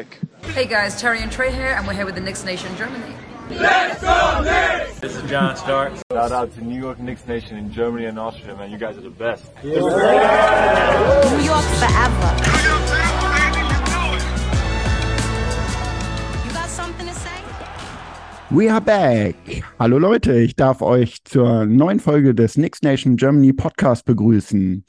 Nick. Hey guys, Terry and Trey here, and we're here with the Knicks Nation Germany. Let's go Knicks! This is John Stark. Shout out to New York Knicks Nation in Germany and Austria, man. You guys are the best. Yeah. New York forever. You got something to say? We are back. Hallo Leute, ich darf euch zur neuen Folge des Knicks Nation Germany Podcast begrüßen.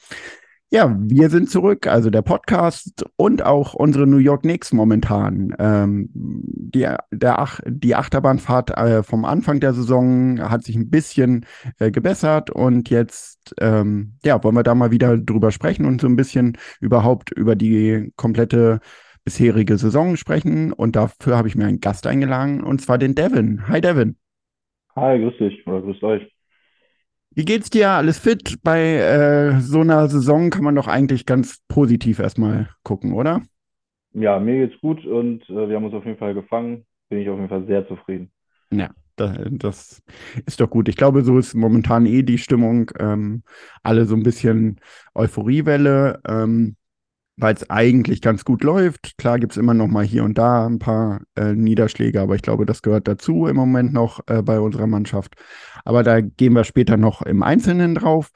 Ja, wir sind zurück, also der Podcast und auch unsere New York Knicks momentan. Ähm, die, der Ach, die Achterbahnfahrt äh, vom Anfang der Saison hat sich ein bisschen äh, gebessert und jetzt ähm, ja, wollen wir da mal wieder drüber sprechen und so ein bisschen überhaupt über die komplette bisherige Saison sprechen. Und dafür habe ich mir einen Gast eingeladen, und zwar den Devin. Hi Devin. Hi, grüß dich oder grüßt euch. Wie geht's dir? Alles fit? Bei äh, so einer Saison kann man doch eigentlich ganz positiv erstmal gucken, oder? Ja, mir geht's gut und äh, wir haben uns auf jeden Fall gefangen. Bin ich auf jeden Fall sehr zufrieden. Ja, das, das ist doch gut. Ich glaube, so ist momentan eh die Stimmung. Ähm, alle so ein bisschen Euphoriewelle. Ähm, weil es eigentlich ganz gut läuft. Klar gibt es immer noch mal hier und da ein paar äh, Niederschläge, aber ich glaube, das gehört dazu im Moment noch äh, bei unserer Mannschaft. Aber da gehen wir später noch im Einzelnen drauf.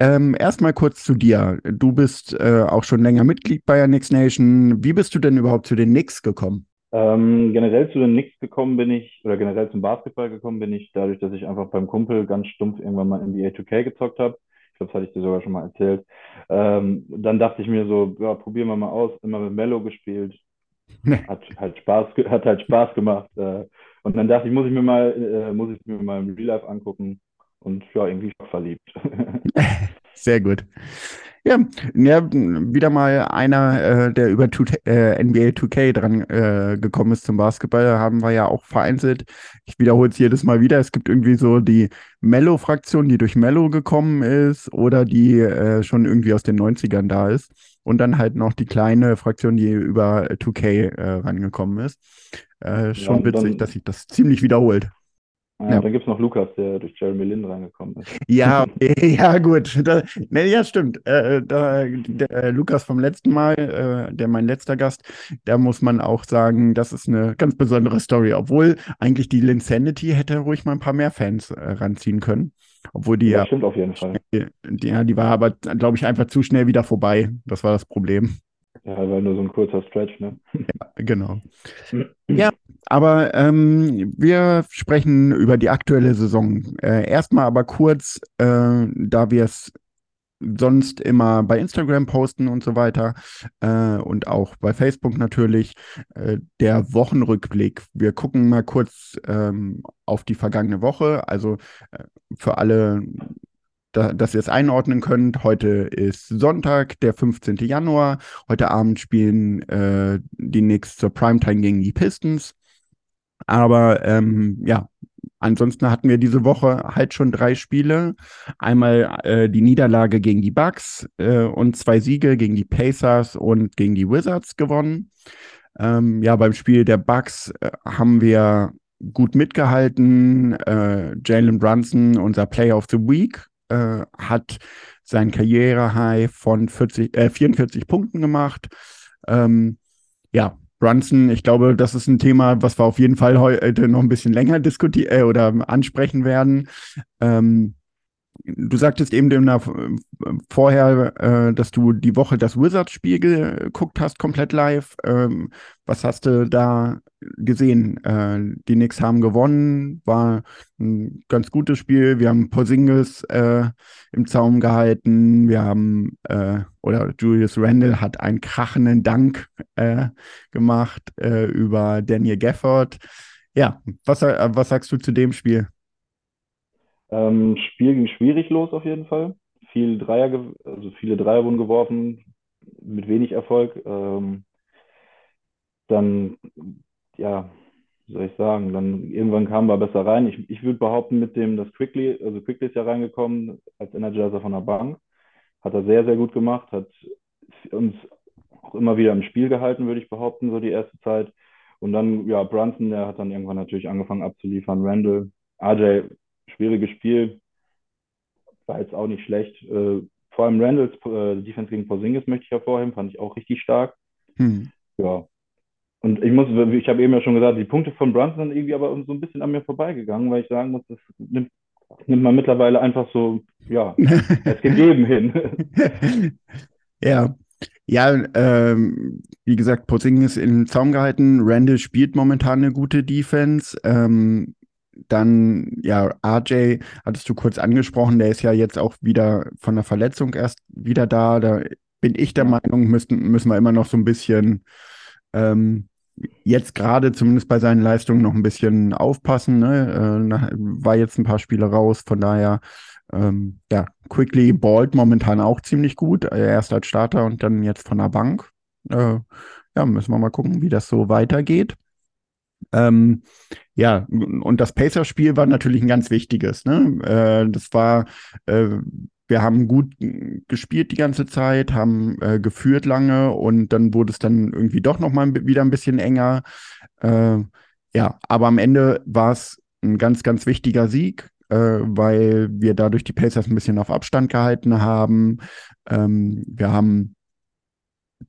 Ähm, Erstmal kurz zu dir. Du bist äh, auch schon länger Mitglied bei der Knicks Nation. Wie bist du denn überhaupt zu den Knicks gekommen? Ähm, generell zu den Knicks gekommen bin ich, oder generell zum Basketball gekommen bin ich, dadurch, dass ich einfach beim Kumpel ganz stumpf irgendwann mal NBA 2K gezockt habe ich glaube, das hatte ich dir sogar schon mal erzählt. Ähm, dann dachte ich mir so, ja, probieren wir mal aus, immer mit Mello gespielt. Hat halt Spaß, hat halt Spaß gemacht. Äh, und dann dachte ich, muss ich mir mal, äh, muss ich mir mal im Real Life angucken. Und ja, irgendwie verliebt. Sehr gut. Ja, ja, wieder mal einer, äh, der über 2, äh, NBA 2K dran äh, gekommen ist zum Basketball, haben wir ja auch vereinzelt. Ich wiederhole es jedes Mal wieder. Es gibt irgendwie so die Mellow-Fraktion, die durch Mellow gekommen ist oder die äh, schon irgendwie aus den 90ern da ist. Und dann halt noch die kleine Fraktion, die über 2K äh, rangekommen ist. Äh, schon ja, witzig, dass sich das ziemlich wiederholt. Ja, ja. Dann gibt es noch Lukas, der durch Jeremy Lin reingekommen ist. Ja, ja, gut. Da, ne, ja, stimmt. Äh, da, der, äh, Lukas vom letzten Mal, äh, der mein letzter Gast, da muss man auch sagen, das ist eine ganz besondere Story. Obwohl eigentlich die Linsanity hätte ruhig mal ein paar mehr Fans äh, ranziehen können. Obwohl die ja. ja stimmt auf jeden Fall. Die, die, ja, die war aber, glaube ich, einfach zu schnell wieder vorbei. Das war das Problem. Ja, war nur so ein kurzer Stretch, ne? Ja, genau. ja, aber ähm, wir sprechen über die aktuelle Saison. Äh, erstmal aber kurz, äh, da wir es sonst immer bei Instagram posten und so weiter äh, und auch bei Facebook natürlich äh, der Wochenrückblick. Wir gucken mal kurz ähm, auf die vergangene Woche. Also äh, für alle da, dass ihr es einordnen könnt. Heute ist Sonntag, der 15. Januar. Heute Abend spielen äh, die Knicks zur Primetime gegen die Pistons. Aber ähm, ja, ansonsten hatten wir diese Woche halt schon drei Spiele. Einmal äh, die Niederlage gegen die Bucks äh, und zwei Siege gegen die Pacers und gegen die Wizards gewonnen. Ähm, ja, beim Spiel der Bucks äh, haben wir gut mitgehalten. Äh, Jalen Brunson, unser Player of the Week, äh, hat sein Karriere-High von 40, äh, 44 Punkten gemacht. Ähm, ja, Brunson, ich glaube, das ist ein Thema, was wir auf jeden Fall heute noch ein bisschen länger diskutieren äh, oder ansprechen werden. Ähm, Du sagtest eben der, vorher, äh, dass du die Woche das Wizards-Spiel geguckt hast, komplett live. Ähm, was hast du da gesehen? Äh, die Knicks haben gewonnen, war ein ganz gutes Spiel. Wir haben Porzingis äh, im Zaum gehalten. Wir haben, äh, oder Julius Randle hat einen krachenden Dank äh, gemacht äh, über Daniel Gafford. Ja, was, was sagst du zu dem Spiel? Ähm, Spiel ging schwierig los auf jeden Fall. Viel Dreier, also viele Dreier wurden geworfen, mit wenig Erfolg. Ähm, dann, ja, wie soll ich sagen, dann irgendwann kamen wir besser rein. Ich, ich würde behaupten, mit dem, dass Quickly, also Quickly ist ja reingekommen als Energizer von der Bank, hat er sehr, sehr gut gemacht, hat uns auch immer wieder im Spiel gehalten, würde ich behaupten, so die erste Zeit. Und dann, ja, Brunson, der hat dann irgendwann natürlich angefangen abzuliefern. Randall, RJ schwieriges Spiel. War jetzt auch nicht schlecht. Äh, vor allem Randalls äh, Defense gegen Porzingis möchte ich hervorheben, fand ich auch richtig stark. Hm. Ja. Und ich muss, ich habe eben ja schon gesagt, die Punkte von Brunson sind irgendwie aber so ein bisschen an mir vorbeigegangen, weil ich sagen muss, das nimmt, nimmt man mittlerweile einfach so, ja, als gegeben hin. Ja, ja, ähm, wie gesagt, Porzingis in den Zaum gehalten. Randall spielt momentan eine gute Defense. Ähm, dann, ja, RJ hattest du kurz angesprochen, der ist ja jetzt auch wieder von der Verletzung erst wieder da. Da bin ich der Meinung, müssen, müssen wir immer noch so ein bisschen ähm, jetzt gerade zumindest bei seinen Leistungen noch ein bisschen aufpassen. Ne? Äh, war jetzt ein paar Spiele raus, von daher ähm, ja, Quickly ballt momentan auch ziemlich gut. Äh, erst als Starter und dann jetzt von der Bank. Äh, ja, müssen wir mal gucken, wie das so weitergeht. Ähm, ja, und das Pacer-Spiel war natürlich ein ganz wichtiges. Ne? Äh, das war, äh, wir haben gut gespielt die ganze Zeit, haben äh, geführt lange und dann wurde es dann irgendwie doch nochmal wieder ein bisschen enger. Äh, ja, aber am Ende war es ein ganz, ganz wichtiger Sieg äh, weil wir dadurch die Pacers ein bisschen auf Abstand gehalten haben. Ähm, wir haben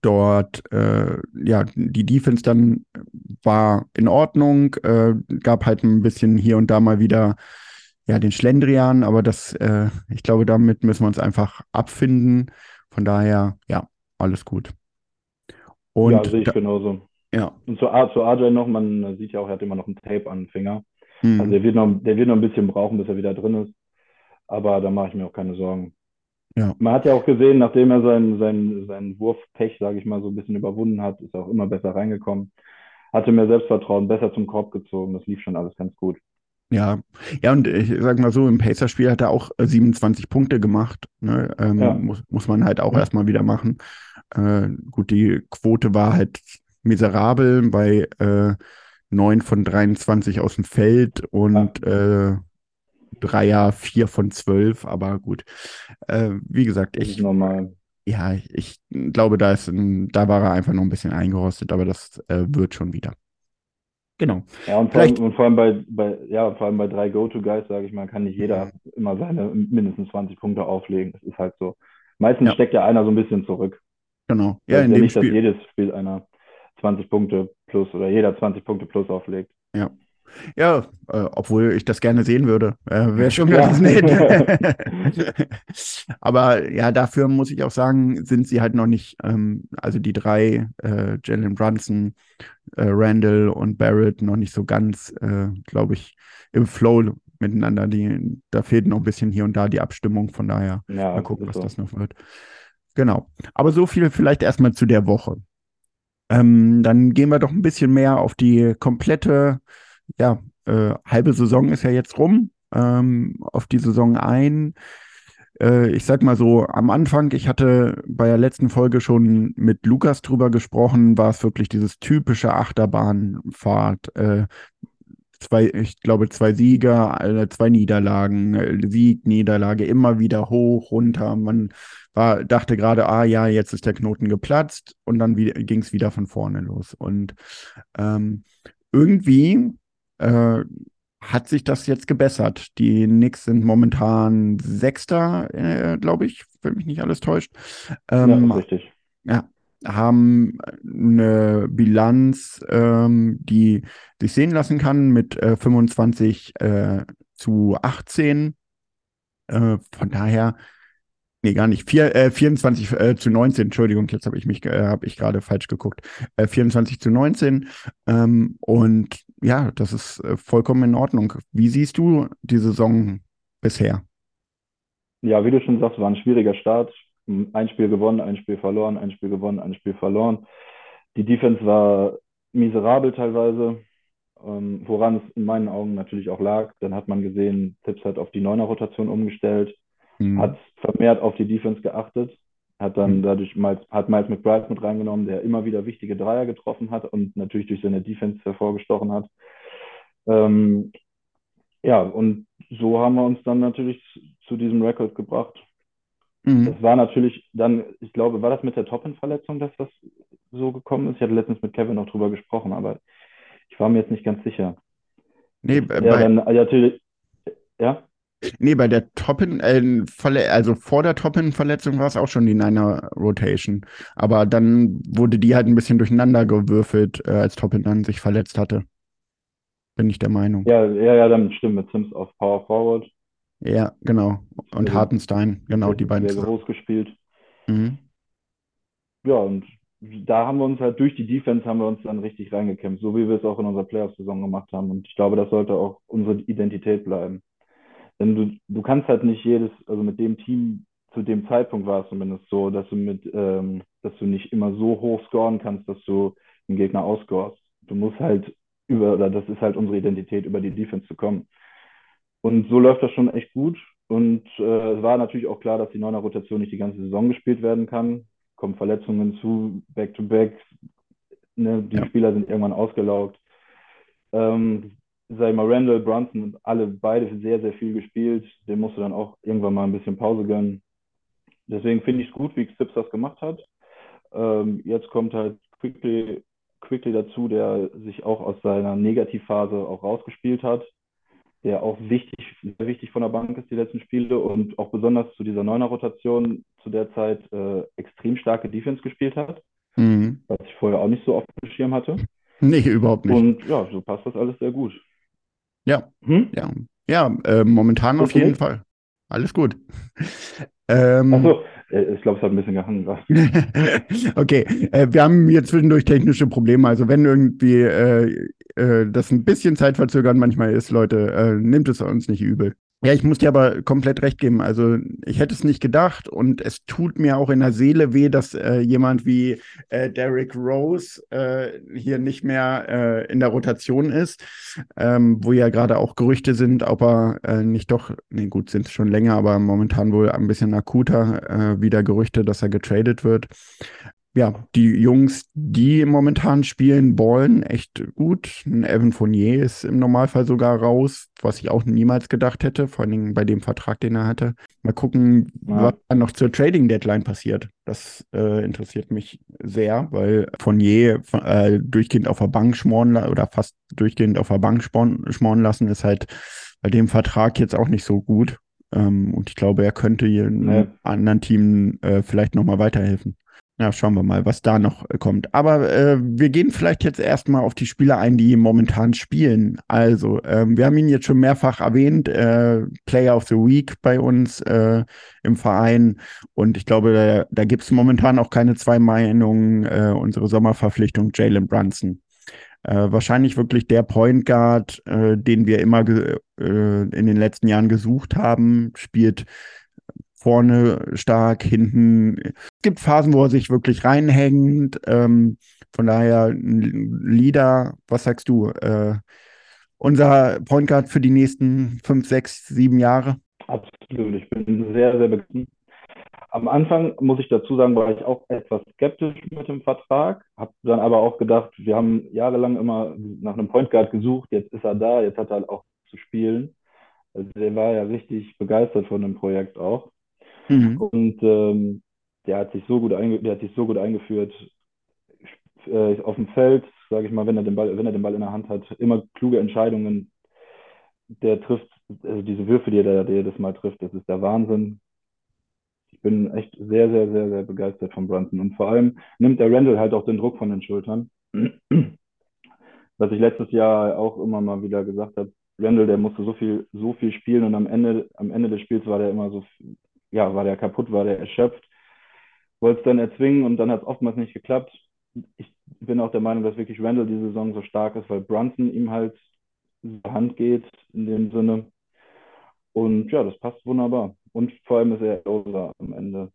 dort, äh, ja, die Defense dann war in Ordnung, äh, gab halt ein bisschen hier und da mal wieder ja, den Schlendrian, aber das, äh, ich glaube, damit müssen wir uns einfach abfinden. Von daher, ja, alles gut. Und ja, sehe ich da, genauso. Ja. Und zu, zu AJ noch, man sieht ja auch, er hat immer noch ein Tape an den Finger. Mhm. Also der wird, noch, der wird noch ein bisschen brauchen, bis er wieder drin ist. Aber da mache ich mir auch keine Sorgen. Ja. Man hat ja auch gesehen, nachdem er seinen, seinen, seinen Wurfpech, sage ich mal, so ein bisschen überwunden hat, ist er auch immer besser reingekommen. Hatte mehr Selbstvertrauen, besser zum Korb gezogen. Das lief schon alles ganz gut. Ja, ja, und ich sag mal so, im Pacer-Spiel hat er auch 27 äh, Punkte gemacht. Ne? Ähm, ja. muss, muss man halt auch ja. erstmal wieder machen. Äh, gut, die Quote war halt miserabel bei äh, 9 von 23 aus dem Feld und ja. äh, Dreier 4 von 12, aber gut. Äh, wie gesagt, ich. Normal. Ja, ich glaube, da ist ein, da war er einfach noch ein bisschen eingerostet, aber das äh, wird schon wieder. Genau. Ja, und vor, allem, und vor allem bei, bei, ja, vor allem bei drei Go-To-Guys, sage ich mal, kann nicht jeder immer seine mindestens 20 Punkte auflegen. Das ist halt so. Meistens ja. steckt ja einer so ein bisschen zurück. Genau. Ja, in dem nicht, Spiel. dass jedes Spiel einer 20 Punkte plus oder jeder 20 Punkte plus auflegt. Ja. Ja, äh, obwohl ich das gerne sehen würde. Äh, Wäre schon ganz ja. nett. Aber ja, dafür muss ich auch sagen, sind sie halt noch nicht, ähm, also die drei, äh, Jalen Brunson, äh, Randall und Barrett, noch nicht so ganz, äh, glaube ich, im Flow miteinander. Die, da fehlt noch ein bisschen hier und da die Abstimmung. Von daher ja, mal gucken, was so. das noch wird. Genau. Aber so viel vielleicht erstmal zu der Woche. Ähm, dann gehen wir doch ein bisschen mehr auf die komplette, ja, äh, halbe Saison ist ja jetzt rum, ähm, auf die Saison ein. Äh, ich sag mal so, am Anfang, ich hatte bei der letzten Folge schon mit Lukas drüber gesprochen, war es wirklich dieses typische Achterbahnfahrt. Äh, zwei, ich glaube, zwei Sieger, äh, zwei Niederlagen, Sieg, Niederlage, immer wieder hoch, runter. Man war, dachte gerade, ah ja, jetzt ist der Knoten geplatzt und dann ging es wieder von vorne los. Und ähm, irgendwie äh, hat sich das jetzt gebessert. Die Knicks sind momentan Sechster, äh, glaube ich, wenn mich nicht alles täuscht. Ähm, ja, richtig. Ja, haben eine Bilanz, ähm, die sich sehen lassen kann mit äh, 25 äh, zu 18. Äh, von daher, nee, gar nicht, Vier, äh, 24 äh, zu 19, Entschuldigung, jetzt habe ich mich, äh, habe ich gerade falsch geguckt. 24 zu 19. Ähm, und ja, das ist vollkommen in Ordnung. Wie siehst du die Saison bisher? Ja, wie du schon sagst, war ein schwieriger Start ein Spiel gewonnen, ein Spiel verloren, ein Spiel gewonnen, ein Spiel verloren. Die Defense war miserabel teilweise, ähm, woran es in meinen Augen natürlich auch lag. Dann hat man gesehen, Tipps hat auf die Neuner-Rotation umgestellt, mhm. hat vermehrt auf die Defense geachtet, hat dann mhm. dadurch Miles, hat Miles McBride mit reingenommen, der immer wieder wichtige Dreier getroffen hat und natürlich durch seine Defense hervorgestochen hat. Ähm, ja, und so haben wir uns dann natürlich zu diesem Rekord gebracht. Mhm. Das war natürlich dann, ich glaube, war das mit der Toppen-Verletzung, dass das so gekommen ist? Ich hatte letztens mit Kevin noch drüber gesprochen, aber ich war mir jetzt nicht ganz sicher. Nee, bei, ja, dann, ja, natürlich, ja? Nee, bei der Toppin, äh, also vor der Toppin-Verletzung war es auch schon die Niner Rotation. Aber dann wurde die halt ein bisschen durcheinander gewürfelt, äh, als Toppin dann sich verletzt hatte. Bin ich der Meinung. Ja, ja, ja, dann stimmt mit Sims auf Power Forward. Ja, genau. Und Also, Hartenstein, genau, die beiden. Sehr groß gespielt. Mhm. Ja, und da haben wir uns halt durch die Defense haben wir uns dann richtig reingekämpft, so wie wir es auch in unserer Playoff-Saison gemacht haben. Und ich glaube, das sollte auch unsere Identität bleiben. Denn du, du kannst halt nicht jedes, also mit dem Team zu dem Zeitpunkt war es zumindest so, dass du mit, ähm, dass du nicht immer so hoch scoren kannst, dass du den Gegner outscorest. Du musst halt über, oder das ist halt unsere Identität, über die Defense zu kommen. Und so läuft das schon echt gut. Und äh, es war natürlich auch klar, dass die neuner Rotation nicht die ganze Saison gespielt werden kann. Kommen Verletzungen zu, Back-to-Back. Ne? Die Ja. Spieler sind irgendwann ausgelaugt. Ähm, sei mal Randall, Brunson, alle beide sehr, sehr viel gespielt. Dem musst du dann auch irgendwann mal ein bisschen Pause gönnen. Deswegen finde ich es gut, wie Stips das gemacht hat. Ähm, jetzt kommt halt Quickly, Quickly dazu, der sich auch aus seiner Negativphase auch rausgespielt hat, der auch wichtig, sehr wichtig von der Bank ist, die letzten Spiele und auch besonders zu dieser Neuner-Rotation zu der Zeit äh, extrem starke Defense gespielt hat, Mhm. was ich vorher auch nicht so auf dem Schirm hatte. Nee, überhaupt nicht. Und ja, so passt das alles sehr gut. Ja, Hm? ja. Ja, äh, momentan auf Bist du jeden? Fall. Alles gut. Ähm, Achso, äh, ich glaube, es hat ein bisschen gehangen. Okay, äh, wir haben hier zwischendurch technische Probleme. Also wenn irgendwie äh, äh, das ein bisschen zeitverzögert manchmal ist, Leute, äh, nimmt es uns nicht übel. Ja, ich muss dir aber komplett recht geben. Also ich hätte es nicht gedacht und es tut mir auch in der Seele weh, dass äh, jemand wie äh, Derrick Rose äh, hier nicht mehr äh, in der Rotation ist, ähm, wo ja gerade auch Gerüchte sind, ob er äh, nicht doch, nee gut, sind es schon länger, aber momentan wohl ein bisschen akuter äh, wieder Gerüchte, dass er getradet wird ja, die Jungs, die momentan spielen, ballen echt gut. Ein Evan Fournier ist im Normalfall sogar raus, was ich auch niemals gedacht hätte, vor allen Dingen bei dem Vertrag, den er hatte. Mal gucken, Ja. was dann noch zur Trading Deadline passiert. Das äh, interessiert mich sehr, weil Fournier äh, durchgehend auf der Bank schmoren oder fast durchgehend auf der Bank schmoren, lassen, ist halt bei dem Vertrag jetzt auch nicht so gut. Ähm, und ich glaube, er könnte hier einem Nee. anderen Team äh, vielleicht nochmal weiterhelfen. Ja, schauen wir mal, was da noch äh, kommt. Aber äh, wir gehen vielleicht jetzt erstmal auf die Spieler ein, die momentan spielen. Also, ähm, wir haben ihn jetzt schon mehrfach erwähnt, äh, Player of the Week bei uns äh, im Verein. Und ich glaube, da, da gibt es momentan auch keine zwei Meinungen. Äh, unsere Sommerverpflichtung Jalen Brunson. Äh, wahrscheinlich wirklich der Point Guard, äh, den wir immer äh, in den letzten Jahren gesucht haben, spielt vorne stark, hinten. Es gibt Phasen, wo er sich wirklich reinhängt. Ähm, von daher Leader, was sagst du? Äh, unser Point Guard für die nächsten fünf, sechs, sieben Jahre? Absolut, ich bin sehr, sehr begeistert. Am Anfang, muss ich dazu sagen, war ich auch etwas skeptisch mit dem Vertrag, habe dann aber auch gedacht, wir haben jahrelang immer nach einem Point Guard gesucht, jetzt ist er da, jetzt hat er halt auch zu spielen. Also der war ja richtig begeistert von dem Projekt auch. Mhm. Und ähm, der hat sich so gut einge der hat sich so gut eingeführt äh, auf dem Feld, sage ich mal, wenn er den Ball, wenn er den Ball in der Hand hat, immer kluge Entscheidungen. Der trifft, also diese Würfe, die er da jedes Mal trifft, das ist der Wahnsinn. Ich bin echt sehr, sehr, sehr, sehr begeistert von Brunson. Und vor allem nimmt der Randall halt auch den Druck von den Schultern. Was ich letztes Jahr auch immer mal wieder gesagt habe, Randall, der musste so viel, so viel spielen und am Ende, am Ende des Spiels war der immer so, ja, war der kaputt, war der erschöpft, wollte es dann erzwingen und dann hat es oftmals nicht geklappt. Ich bin auch der Meinung, dass wirklich Randall diese Saison so stark ist, weil Brunson ihm halt zur Hand geht in dem Sinne. Und ja, das passt wunderbar. Und vor allem ist er Loser am Ende.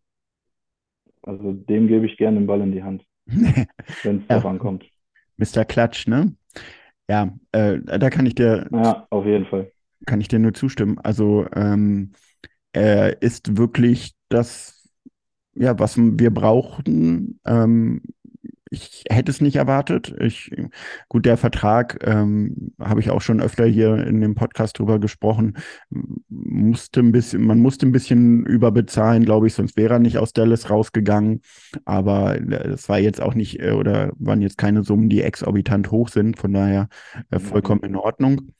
Also dem gebe ich gerne den Ball in die Hand, wenn es Ja. darauf ankommt. Mr. Klatsch, ne? Ja, äh, da kann ich dir Ja, auf jeden Fall. kann ich dir nur zustimmen. Also ähm, er ist wirklich das, ja, was wir brauchten. Ähm, ich hätte es nicht erwartet. Ich, gut, der Vertrag, ähm, habe ich auch schon öfter hier in dem Podcast drüber gesprochen, musste ein bisschen, man musste ein bisschen überbezahlen, glaube ich, sonst wäre er nicht aus Dallas rausgegangen. Aber es war jetzt auch nicht, äh, oder waren jetzt keine Summen, die exorbitant hoch sind. Von daher äh, vollkommen in Ordnung.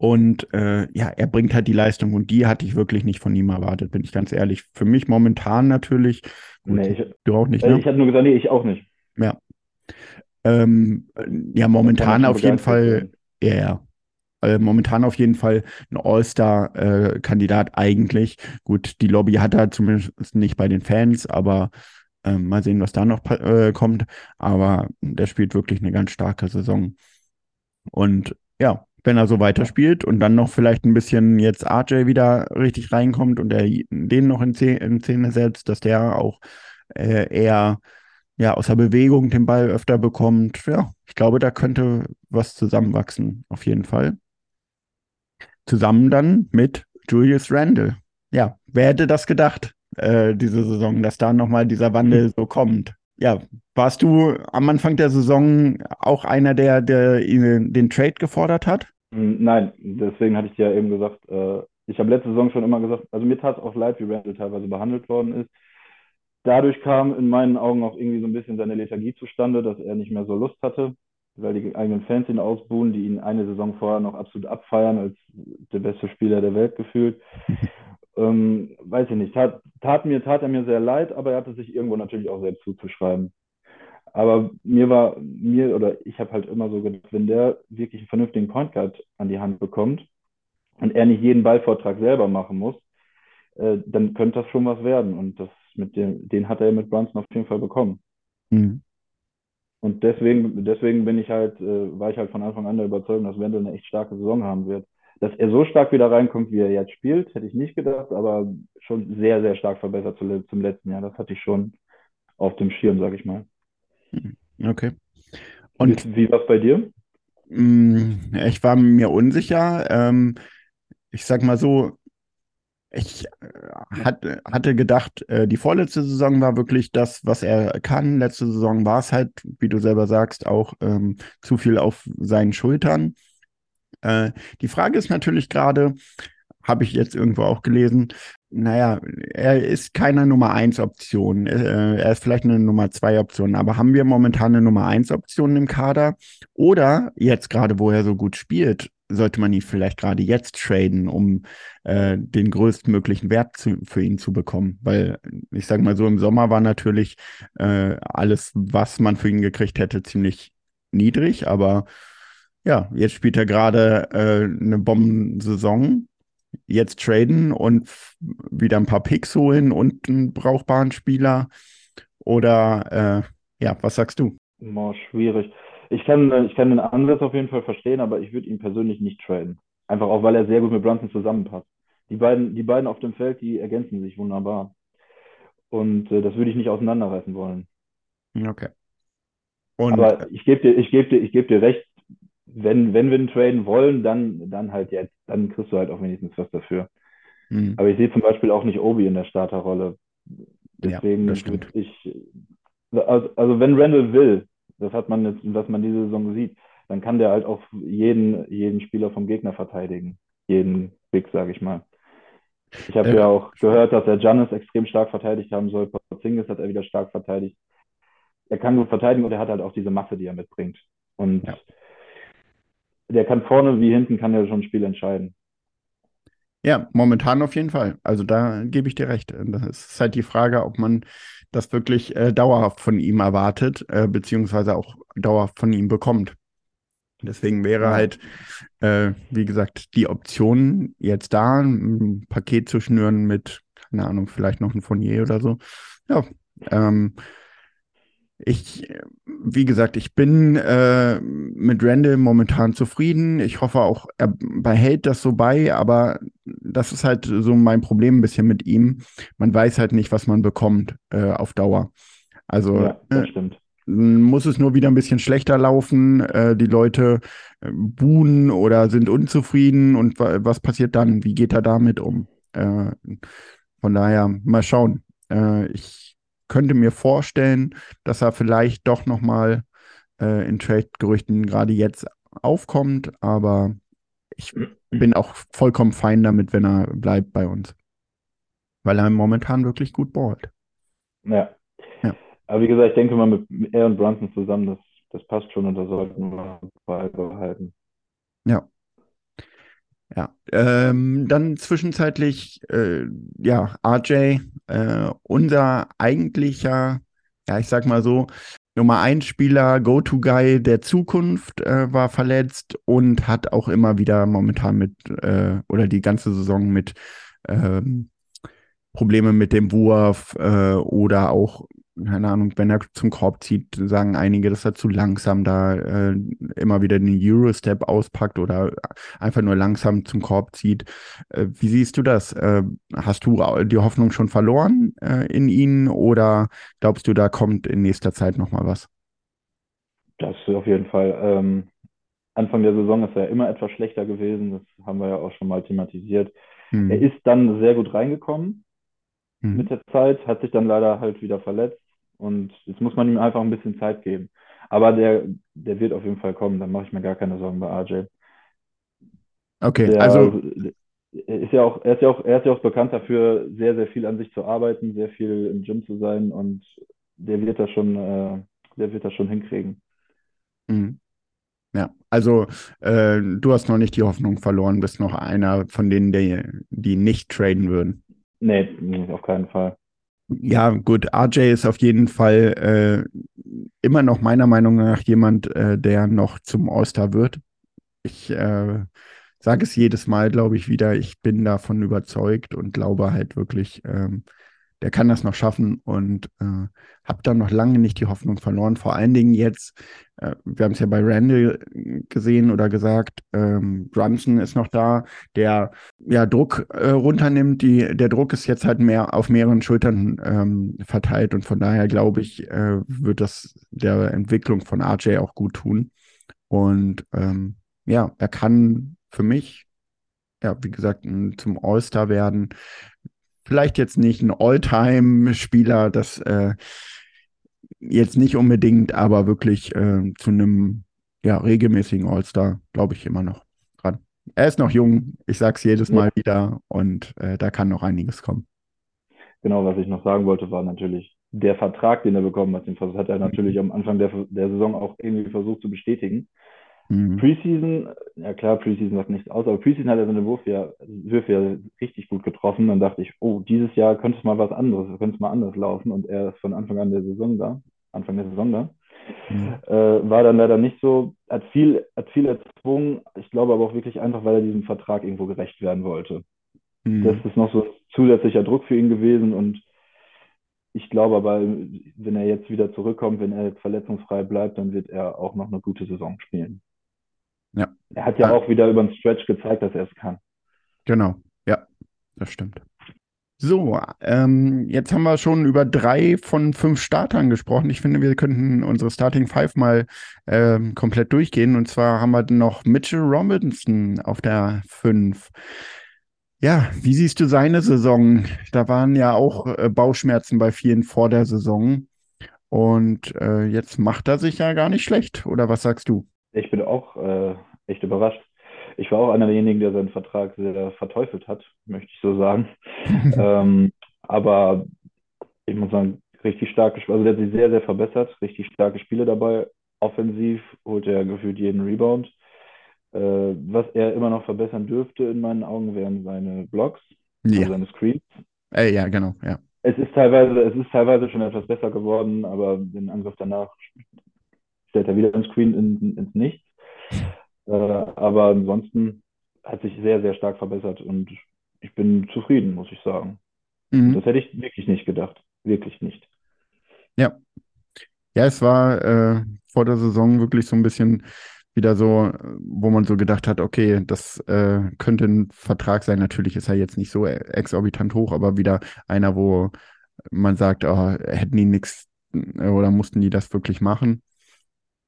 Und äh, ja, er bringt halt die Leistung und die hatte ich wirklich nicht von ihm erwartet, bin ich ganz ehrlich. Für mich momentan natürlich. Gut, Nee, ich, du auch nicht, äh, ne? ich hatte nur gesagt, nee, ich auch nicht. Ja. Ähm, ja, momentan auf jeden Fall, ja, ja. Äh, momentan auf jeden Fall ein All-Star-Kandidat eigentlich. Gut, die Lobby hat er zumindest nicht bei den Fans, aber ähm, mal sehen, was da noch äh, kommt. Aber der spielt wirklich eine ganz starke Saison. Und ja, wenn er so weiterspielt und dann noch vielleicht ein bisschen jetzt RJ wieder richtig reinkommt und er den noch in, Szene, setzt, dass der auch äh, eher ja, aus der Bewegung den Ball öfter bekommt. Ja, ich glaube, da könnte was zusammenwachsen, auf jeden Fall. Zusammen dann mit Julius Randle. Ja, wer hätte das gedacht, äh, diese Saison, dass da nochmal dieser Wandel so kommt? Ja, warst du am Anfang der Saison auch einer, der, der den Trade gefordert hat? Mm, Nein, deswegen hatte ich dir ja eben gesagt, äh, ich habe letzte Saison schon immer gesagt, also mir tat es auch leid, wie Randall teilweise behandelt worden ist. Dadurch kam in meinen Augen auch irgendwie so ein bisschen seine Lethargie zustande, dass er nicht mehr so Lust hatte, weil die eigenen Fans ihn ausbuhen, die ihn eine Saison vorher noch absolut abfeiern als der beste Spieler der Welt gefühlt. Ähm, weiß ich nicht, tat, tat mir, tat er mir sehr leid, aber er hatte sich irgendwo natürlich auch selbst zuzuschreiben. Aber mir war, mir oder ich habe halt immer so gedacht, wenn der wirklich einen vernünftigen Point Guard an die Hand bekommt und er nicht jeden Ballvortrag selber machen muss, äh, dann könnte das schon was werden. Und das mit dem, den hat er mit Brunson auf jeden Fall bekommen. Mhm. Und deswegen, deswegen bin ich halt, äh, war ich halt von Anfang an der Überzeugung, dass Wendel eine echt starke Saison haben wird. Dass er so stark wieder reinkommt, wie er jetzt spielt, hätte ich nicht gedacht, aber schon sehr, sehr stark verbessert zu, zum letzten Jahr. Das hatte ich schon auf dem Schirm, sag ich mal. Okay. Und wie, wie war es bei dir? Mm, Ich war mir unsicher. Ähm, ich sag mal so, ich äh, hat, hatte gedacht, äh, die vorletzte Saison war wirklich das, was er kann. Letzte Saison war es halt, wie du selber sagst, auch ähm, zu viel auf seinen Schultern. Äh, die Frage ist natürlich gerade, habe ich jetzt irgendwo auch gelesen, naja, er ist keine Nummer 1 Option. Äh, er ist vielleicht eine Nummer 2 Option, aber haben wir momentan eine Nummer 1 Option im Kader? Oder jetzt gerade, wo er so gut spielt, sollte man ihn vielleicht gerade jetzt traden, um äh, den größtmöglichen Wert zu, für ihn zu bekommen? Weil ich sage mal so, im Sommer war natürlich äh, alles, was man für ihn gekriegt hätte, ziemlich niedrig, aber ja, jetzt spielt er gerade äh, eine Bombensaison jetzt traden und wieder ein paar Picks holen und einen brauchbaren Spieler? Oder äh, ja, was sagst du? Boah, schwierig. Ich kann, ich kann den Ansatz auf jeden Fall verstehen, aber ich würde ihn persönlich nicht traden. Einfach auch, weil er sehr gut mit Brunson zusammenpasst. Die beiden, die beiden auf dem Feld, die ergänzen sich wunderbar. Und äh, das würde ich nicht auseinanderreißen wollen. Okay. Und, aber ich gebe dir, ich gebe dir, ich gebe dir recht, wenn, wenn wir ihn traden wollen, dann, dann halt jetzt, dann kriegst du halt auch wenigstens was dafür. Mhm. Aber ich sehe zum Beispiel auch nicht Obi in der Starterrolle. Deswegen ja, würde ich, also, also wenn Randall will, das hat man jetzt, was man diese Saison sieht, dann kann der halt auch jeden, jeden Spieler vom Gegner verteidigen. Jeden Big, sage ich mal. Ich habe äh, ja auch gehört, dass er Giannis extrem stark verteidigt haben soll. Porzingis hat er wieder stark verteidigt. Er kann gut verteidigen und er hat halt auch diese Masse, die er mitbringt. Und ja. Der kann vorne wie hinten kann er schon ein Spiel entscheiden. Ja, momentan auf jeden Fall. Also da gebe ich dir recht. Das ist halt die Frage, ob man das wirklich äh, dauerhaft von ihm erwartet, äh, beziehungsweise auch dauerhaft von ihm bekommt. Deswegen wäre ja. halt, äh, wie gesagt, die Option jetzt da, ein Paket zu schnüren mit, keine Ahnung, vielleicht noch ein Fournier oder so. Ja, ähm, ich, wie gesagt, ich bin äh, mit Randall momentan zufrieden. Ich hoffe auch, er behält das so bei, aber das ist halt so mein Problem ein bisschen mit ihm. Man weiß halt nicht, was man bekommt äh, auf Dauer. Also ja, stimmt. muss es nur wieder ein bisschen schlechter laufen, äh, die Leute buhen oder sind unzufrieden und was passiert dann? Wie geht er damit um? Äh, von daher, mal schauen. Äh, ich könnte mir vorstellen, dass er vielleicht doch noch mal äh, in Trade-Gerüchten gerade jetzt aufkommt, aber ich bin auch vollkommen fein damit, wenn er bleibt bei uns. Weil er momentan wirklich gut ballt. Ja. ja. Aber wie gesagt, ich denke mal, mit er und Brunson zusammen, das, das passt schon und da sollten wir beibehalten. Ja. Ja, ähm, dann zwischenzeitlich, äh, ja, RJ, äh, unser eigentlicher, ja, ich sag mal so, Nummer 1 Spieler, Go-To-Guy der Zukunft äh, war verletzt und hat auch immer wieder momentan mit, äh, oder die ganze Saison mit ähm, Probleme mit dem Wurf äh, oder auch keine Ahnung, wenn er zum Korb zieht, sagen einige, dass er zu langsam da äh, immer wieder den Eurostep auspackt oder einfach nur langsam zum Korb zieht. Äh, wie siehst du das? Äh, hast du die Hoffnung schon verloren äh, in ihn oder glaubst du, da kommt in nächster Zeit nochmal was? Das auf jeden Fall. Ähm, Anfang der Saison ist er immer etwas schlechter gewesen. Das haben wir ja auch schon mal thematisiert. Hm. Er ist dann sehr gut reingekommen hm. mit der Zeit, hat sich dann leider halt wieder verletzt und jetzt muss man ihm einfach ein bisschen Zeit geben. Aber der, der wird auf jeden Fall kommen, da mache ich mir gar keine Sorgen bei RJ. Okay, der, also ist ja auch, er ist ja auch, er ist ja auch bekannt dafür, sehr, sehr viel an sich zu arbeiten, sehr viel im Gym zu sein und der wird das schon, äh, der wird das schon hinkriegen. Mhm. Ja, also äh, du hast noch nicht die Hoffnung verloren, bist noch einer von denen, die, die nicht traden würden. Nee, auf keinen Fall. Ja, gut, RJ ist auf jeden Fall äh, immer noch meiner Meinung nach jemand, äh, der noch zum All-Star wird. Ich äh, sage es jedes Mal, glaube ich, wieder, ich bin davon überzeugt und glaube halt wirklich, ähm, der kann das noch schaffen und äh, habe dann noch lange nicht die Hoffnung verloren. Vor allen Dingen jetzt, äh, wir haben es ja bei Randall gesehen oder gesagt, ähm, Brunson ist noch da, der ja Druck äh, runternimmt. Die, der Druck ist jetzt halt mehr auf mehreren Schultern ähm, verteilt und von daher glaube ich, äh, wird das der Entwicklung von RJ auch gut tun. Und ähm, ja, er kann für mich ja, wie gesagt, zum All-Star werden vielleicht jetzt nicht ein All-Time-Spieler, das äh, jetzt nicht unbedingt, aber wirklich äh, zu einem ja, regelmäßigen All-Star, glaube ich immer noch dran. Er ist noch jung, ich sage es jedes Mal ja. wieder und äh, da kann noch einiges kommen. Genau, was ich noch sagen wollte, war natürlich der Vertrag, den er bekommen hat, den hat er natürlich am Anfang der, der Saison auch irgendwie versucht zu bestätigen. Mhm. Preseason, ja klar, Preseason sagt nichts aus, aber Preseason hat er seine Würfe ja, Würfe ja richtig gut getroffen. Dann dachte ich, oh, dieses Jahr könnte es mal was anderes, könnte es mal anders laufen. Und er ist von Anfang an der Saison da, Anfang der Saison da. Mhm. Äh, war dann leider nicht so, hat viel, hat viel erzwungen. Ich glaube aber auch wirklich einfach, weil er diesem Vertrag irgendwo gerecht werden wollte. Mhm. Das ist noch so zusätzlicher Druck für ihn gewesen und ich glaube aber, wenn er jetzt wieder zurückkommt, wenn er jetzt verletzungsfrei bleibt, dann wird er auch noch eine gute Saison spielen. Ja. Er hat ja ah. auch wieder über den Stretch gezeigt, dass er es kann. Genau, ja, das stimmt. So, ähm, jetzt haben wir schon über drei von fünf Startern gesprochen. Ich finde, wir könnten unsere Starting Five mal ähm, komplett durchgehen. Und zwar haben wir noch Mitchell Robinson auf der fünf. Ja, wie siehst du seine Saison? Da waren ja auch äh, Bauchschmerzen bei vielen vor der Saison. Und äh, jetzt macht er sich ja gar nicht schlecht. Oder was sagst du? Ich bin auch äh, echt überrascht. Ich war auch einer derjenigen, der seinen Vertrag sehr verteufelt hat, möchte ich so sagen. ähm, aber ich muss sagen, richtig starke Spiele, also der hat sich sehr, sehr verbessert, richtig starke Spiele dabei. Offensiv holt er gefühlt jeden Rebound. Äh, was er immer noch verbessern dürfte in meinen Augen wären seine Blocks, ja. also seine Screens. Äh, ja, genau, ja. Es ist teilweise, es ist teilweise schon etwas besser geworden, aber den Angriff danach stellt er wieder ein Screen in, ins Nichts. Äh, aber ansonsten hat sich sehr, sehr stark verbessert und ich bin zufrieden, muss ich sagen. Mhm. Das hätte ich wirklich nicht gedacht. Wirklich nicht. Ja. Ja, es war äh, vor der Saison wirklich so ein bisschen wieder so, wo man so gedacht hat, okay, das äh, könnte ein Vertrag sein. Natürlich ist er jetzt nicht so exorbitant hoch, aber wieder einer, wo man sagt, oh, hätten die nichts äh, oder mussten die das wirklich machen.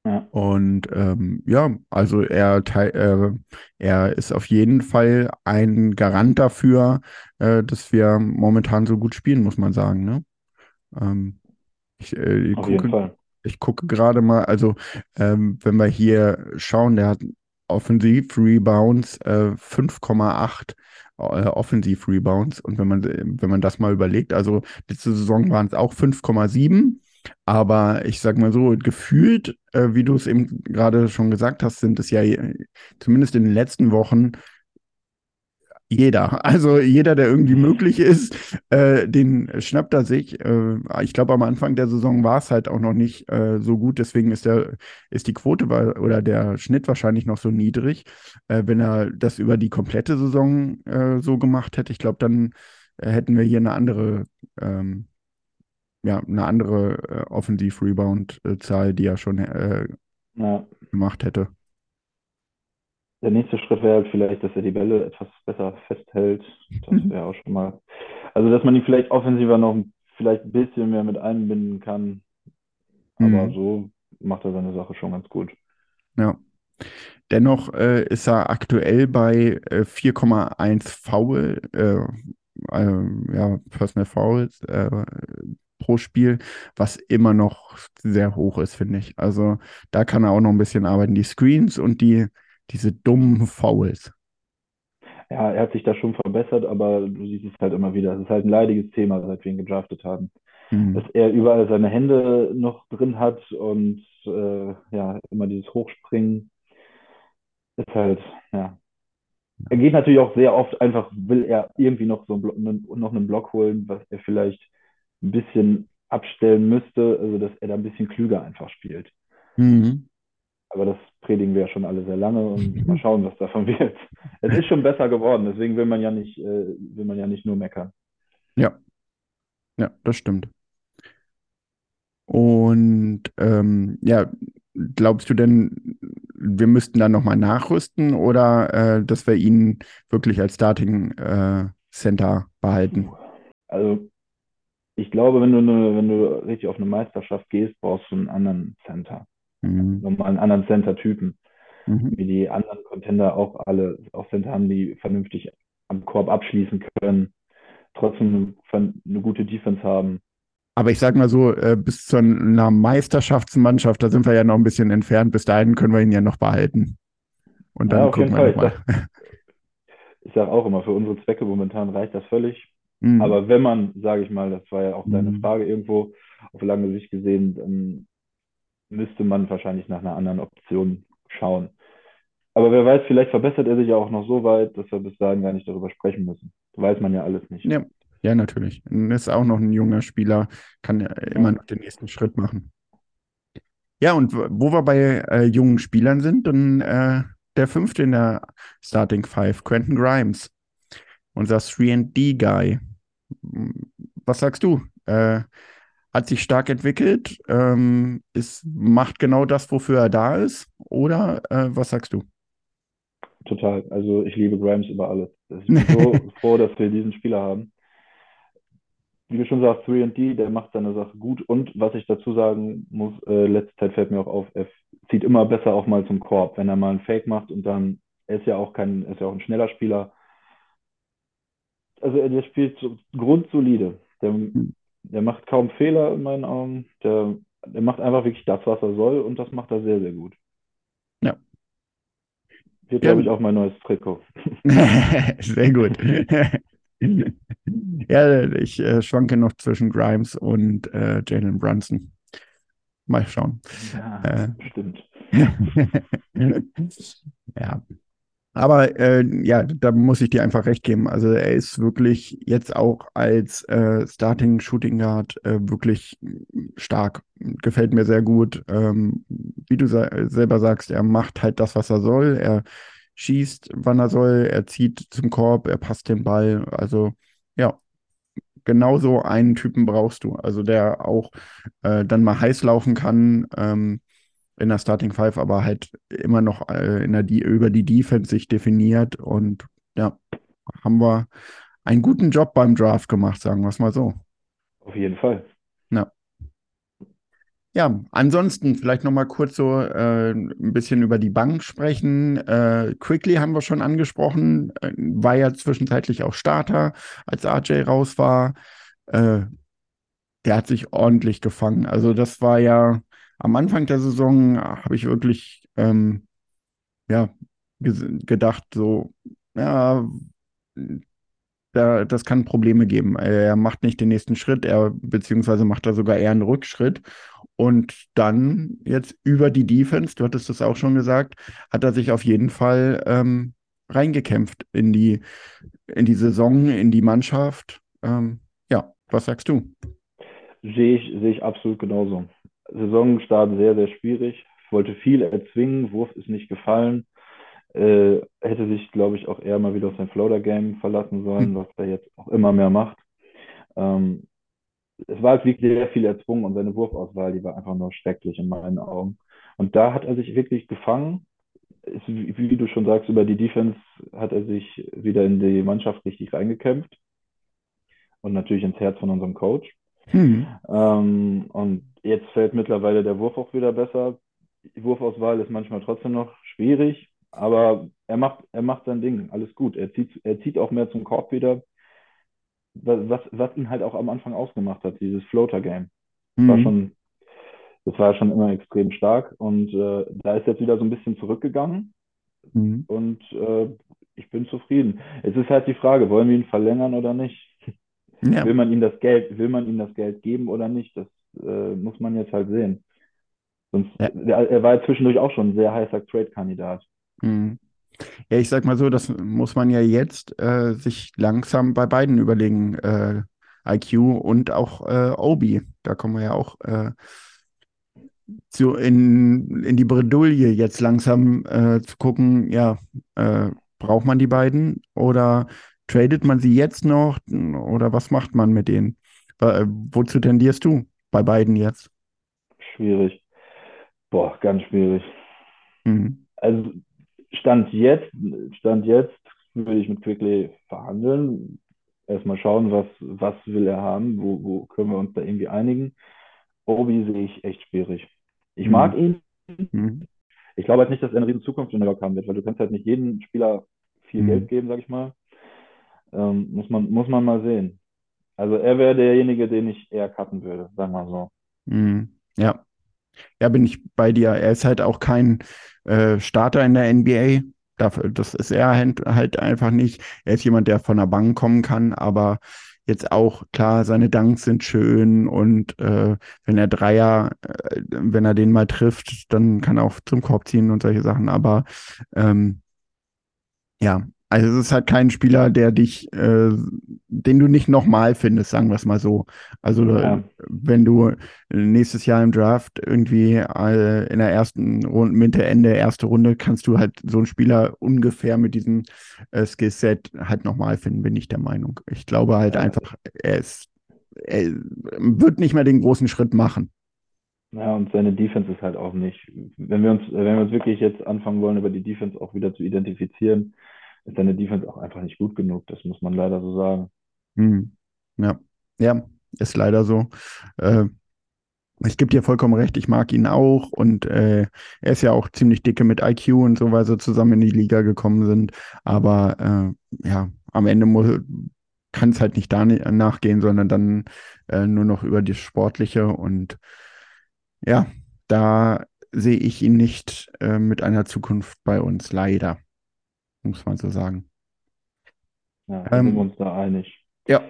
Ja. Und ähm, ja, also er, äh, er ist auf jeden Fall ein Garant dafür, äh, dass wir momentan so gut spielen, muss man sagen. Ne? Ähm, ich, äh, ich, gucke, ich gucke gerade mal, also ähm, wenn wir hier schauen, der hat Offensiv-Rebounds äh, 5,8 äh, Offensiv-Rebounds. Und wenn man, wenn man das mal überlegt, also letzte Saison waren es auch 5,7 aber ich sag mal so, gefühlt, äh, wie du es eben gerade schon gesagt hast, sind es ja zumindest in den letzten Wochen Jeder, also jeder, der irgendwie möglich ist, äh, den schnappt er sich. Äh, ich glaube, am Anfang der Saison war es halt auch noch nicht äh, so gut, deswegen ist der, ist die Quote bei, oder der Schnitt wahrscheinlich noch so niedrig. Äh, wenn er das über die komplette Saison äh, so gemacht hätte, ich glaube, dann äh, hätten wir hier eine andere, ähm, ja, eine andere Offensiv-Rebound-Zahl, die er schon ja. gemacht hätte der nächste Schritt wäre halt vielleicht, dass er die Bälle etwas besser festhält. Das wäre auch schon mal. Also, dass man ihn vielleicht offensiver noch vielleicht ein bisschen mehr mit einbinden kann. Aber mhm. so macht er seine Sache schon ganz gut. Ja. Dennoch äh, ist er aktuell bei äh, 4,1 Foul, äh, äh, ja, Personal Fouls äh, pro Spiel, was immer noch sehr hoch ist, finde ich. Also da kann er auch noch ein bisschen arbeiten. Die Screens und die diese dummen Fouls. Ja, er hat sich da schon verbessert, aber du siehst es halt immer wieder. Es ist halt ein leidiges Thema, seit wir ihn gedraftet haben. Mhm. Dass er überall seine Hände noch drin hat und äh, ja, immer dieses Hochspringen ist halt, ja. Er geht natürlich auch sehr oft einfach, will er irgendwie noch so einen, noch einen Block holen, was er vielleicht ein bisschen abstellen müsste, also dass er da ein bisschen klüger einfach spielt. Mhm. Aber das predigen wir ja schon alle sehr lange und mal schauen, was davon wird. Es ist schon besser geworden, deswegen will man ja nicht, äh, will man ja nicht nur meckern. Ja. Ja, das stimmt. Und ähm, ja, glaubst du denn, wir müssten dann nochmal nachrüsten oder äh, dass wir ihn wirklich als Starting äh, Center behalten? Also ich glaube, wenn du, eine, wenn du richtig auf eine Meisterschaft gehst, brauchst du einen anderen Center. Mhm. Nochmal einen anderen Center-Typen. Mhm. Wie die anderen Contender auch alle auch Center haben, die vernünftig am Korb abschließen können, trotzdem eine, eine gute Defense haben. Aber ich sag mal so, äh, bis zu einer Meisterschaftsmannschaft, da sind wir ja noch ein bisschen entfernt. Bis dahin können wir ihn ja noch behalten. Und dann ja, gucken wir Ich sage sag auch immer, für unsere Zwecke momentan reicht das völlig. Mhm. Aber wenn man, sage ich mal, das war ja auch deine mhm. Frage irgendwo, auf lange Sicht gesehen, dann müsste man wahrscheinlich nach einer anderen Option schauen. Aber wer weiß, vielleicht verbessert er sich ja auch noch so weit, dass wir bis dahin gar nicht darüber sprechen müssen. Das weiß man ja alles nicht. Ja, ja natürlich. Ist auch noch ein junger Spieler, kann ja immer noch den nächsten Schritt machen. Ja, und wo wir bei äh, jungen Spielern sind, dann äh, der fünfte in der Starting Five, Quentin Grimes, unser 3D-Guy. Was sagst du? Äh, hat sich stark entwickelt, ähm, ist, macht genau das, wofür er da ist? Oder äh, was sagst du? Total. Also ich liebe Grimes über alles. Ich bin so froh, dass wir diesen Spieler haben. Wie du schon sagst, 3D, der macht seine Sache gut. Und was ich dazu sagen muss, äh, letzte Zeit fällt mir auch auf, er zieht immer besser auch mal zum Korb, wenn er mal einen Fake macht und dann, er ist ja auch kein, ist ja auch ein schneller Spieler. Also er der spielt so grundsolide. Der, hm der macht kaum Fehler in meinen Augen. Der, der macht einfach wirklich das, was er soll und das macht er sehr, sehr gut. Ja. Wird, glaube ich, auch mein neues Trikot. sehr gut. ja, ich äh, schwanke noch zwischen Grimes und äh, Jalen Brunson. Mal schauen. Ja, äh, stimmt. ja, aber äh, ja, da muss ich dir einfach recht geben. Also er ist wirklich jetzt auch als äh, Starting Shooting Guard äh, wirklich stark. Gefällt mir sehr gut. Ähm, wie du selber sagst, er macht halt das, was er soll. Er schießt, wann er soll. Er zieht zum Korb, er passt den Ball. Also ja, genauso einen Typen brauchst du. Also der auch äh, dann mal heiß laufen kann. Ähm, in der Starting Five, aber halt immer noch äh, in der, über die Defense sich definiert und ja, haben wir einen guten Job beim Draft gemacht, sagen wir es mal so. Auf jeden Fall. Ja. Ja, ansonsten vielleicht noch mal kurz so äh, ein bisschen über die Bank sprechen. Äh, Quickly haben wir schon angesprochen, äh, war ja zwischenzeitlich auch Starter, als RJ raus war. Äh, der hat sich ordentlich gefangen. Also das war ja am Anfang der Saison habe ich wirklich ähm, ja, gedacht, so, ja, da, das kann Probleme geben. Er macht nicht den nächsten Schritt, er beziehungsweise macht da sogar eher einen Rückschritt. Und dann jetzt über die Defense, du hattest das auch schon gesagt, hat er sich auf jeden Fall ähm, reingekämpft in die, in die Saison, in die Mannschaft. Ähm, ja, was sagst du? Sehe ich, sehe ich absolut genauso. Saisonstart sehr, sehr schwierig. Wollte viel erzwingen, Wurf ist nicht gefallen. Äh, hätte sich, glaube ich, auch eher mal wieder auf sein Floater-Game verlassen sollen, hm. was er jetzt auch immer mehr macht. Ähm, es war halt wirklich sehr viel erzwungen und seine Wurfauswahl, die war einfach nur schrecklich in meinen Augen. Und da hat er sich wirklich gefangen. Ist, wie, wie du schon sagst, über die Defense hat er sich wieder in die Mannschaft richtig reingekämpft. Und natürlich ins Herz von unserem Coach. Mhm. Ähm, und jetzt fällt mittlerweile der Wurf auch wieder besser. Die Wurfauswahl ist manchmal trotzdem noch schwierig, aber er macht, er macht sein Ding. Alles gut. Er zieht, er zieht auch mehr zum Korb wieder. Was, was ihn halt auch am Anfang ausgemacht hat, dieses Floater-Game. Mhm. War schon, das war schon immer extrem stark. Und äh, da ist jetzt wieder so ein bisschen zurückgegangen. Mhm. Und äh, ich bin zufrieden. Es ist halt die Frage, wollen wir ihn verlängern oder nicht? Ja. Will man ihm das Geld, will man ihm das Geld geben oder nicht? Das äh, muss man jetzt halt sehen. Sonst, ja. er, er, war ja zwischendurch auch schon ein sehr heißer Trade-Kandidat. Mhm. Ja, ich sag mal so, das muss man ja jetzt äh, sich langsam bei beiden überlegen. Äh, IQ und auch äh, Obi. Da kommen wir ja auch äh, zu in, in die Bredouille jetzt langsam äh, zu gucken, ja, äh, braucht man die beiden oder tradet man sie jetzt noch oder was macht man mit denen? wozu tendierst du bei beiden jetzt? Schwierig. Boah, ganz schwierig. Mhm. Also Stand jetzt, Stand jetzt würde ich mit Quickly verhandeln. Erstmal schauen, was, was will er haben, wo, wo können wir uns da irgendwie einigen. Obi sehe ich echt schwierig. Ich mag mhm. ihn. Mhm. Ich glaube halt nicht, dass er eine riesen Zukunft in New York haben wird, weil du kannst halt nicht jedem Spieler viel mhm. Geld geben, sag ich mal. Ähm, muss, man, muss man mal sehen. Also er wäre derjenige, den ich eher cutten würde, sagen wir so. Mhm. Ja. Ja, bin ich bei dir. Er ist halt auch kein äh, Starter in der NBA. Dafür, das ist er halt, halt einfach nicht. Er ist jemand, der von der Bank kommen kann, aber jetzt auch, klar, seine Dunks sind schön und äh, wenn er Dreier, äh, wenn er den mal trifft, dann kann er auch zum Korb ziehen und solche Sachen. Aber ähm, ja, also es ist halt kein Spieler, der dich, äh, den du nicht nochmal findest, sagen wir es mal so. Also ja. wenn du nächstes Jahr im Draft irgendwie äh, in der ersten Runde, Mitte, Ende erste Runde, kannst du halt so einen Spieler ungefähr mit diesem äh, Skillset halt nochmal finden, bin ich der Meinung. Ich glaube halt ja. einfach, er ist, er wird nicht mehr den großen Schritt machen. Ja, und seine Defense ist halt auch nicht. Wenn wir uns, wenn wir uns wirklich jetzt anfangen wollen, über die Defense auch wieder zu identifizieren, ist seine Defense auch einfach nicht gut genug. Das muss man leider so sagen. Hm. Ja, ja, ist leider so. Äh, ich gebe dir vollkommen recht, ich mag ihn auch und äh, er ist ja auch ziemlich dicke mit IQ und so, weil sie zusammen in die Liga gekommen sind. Aber äh, ja, am Ende kann es halt nicht da nachgehen, sondern dann äh, nur noch über das Sportliche und ja, da sehe ich ihn nicht äh, mit einer Zukunft bei uns, leider muss man so sagen. Ja, ähm, sind wir uns da einig. Ja.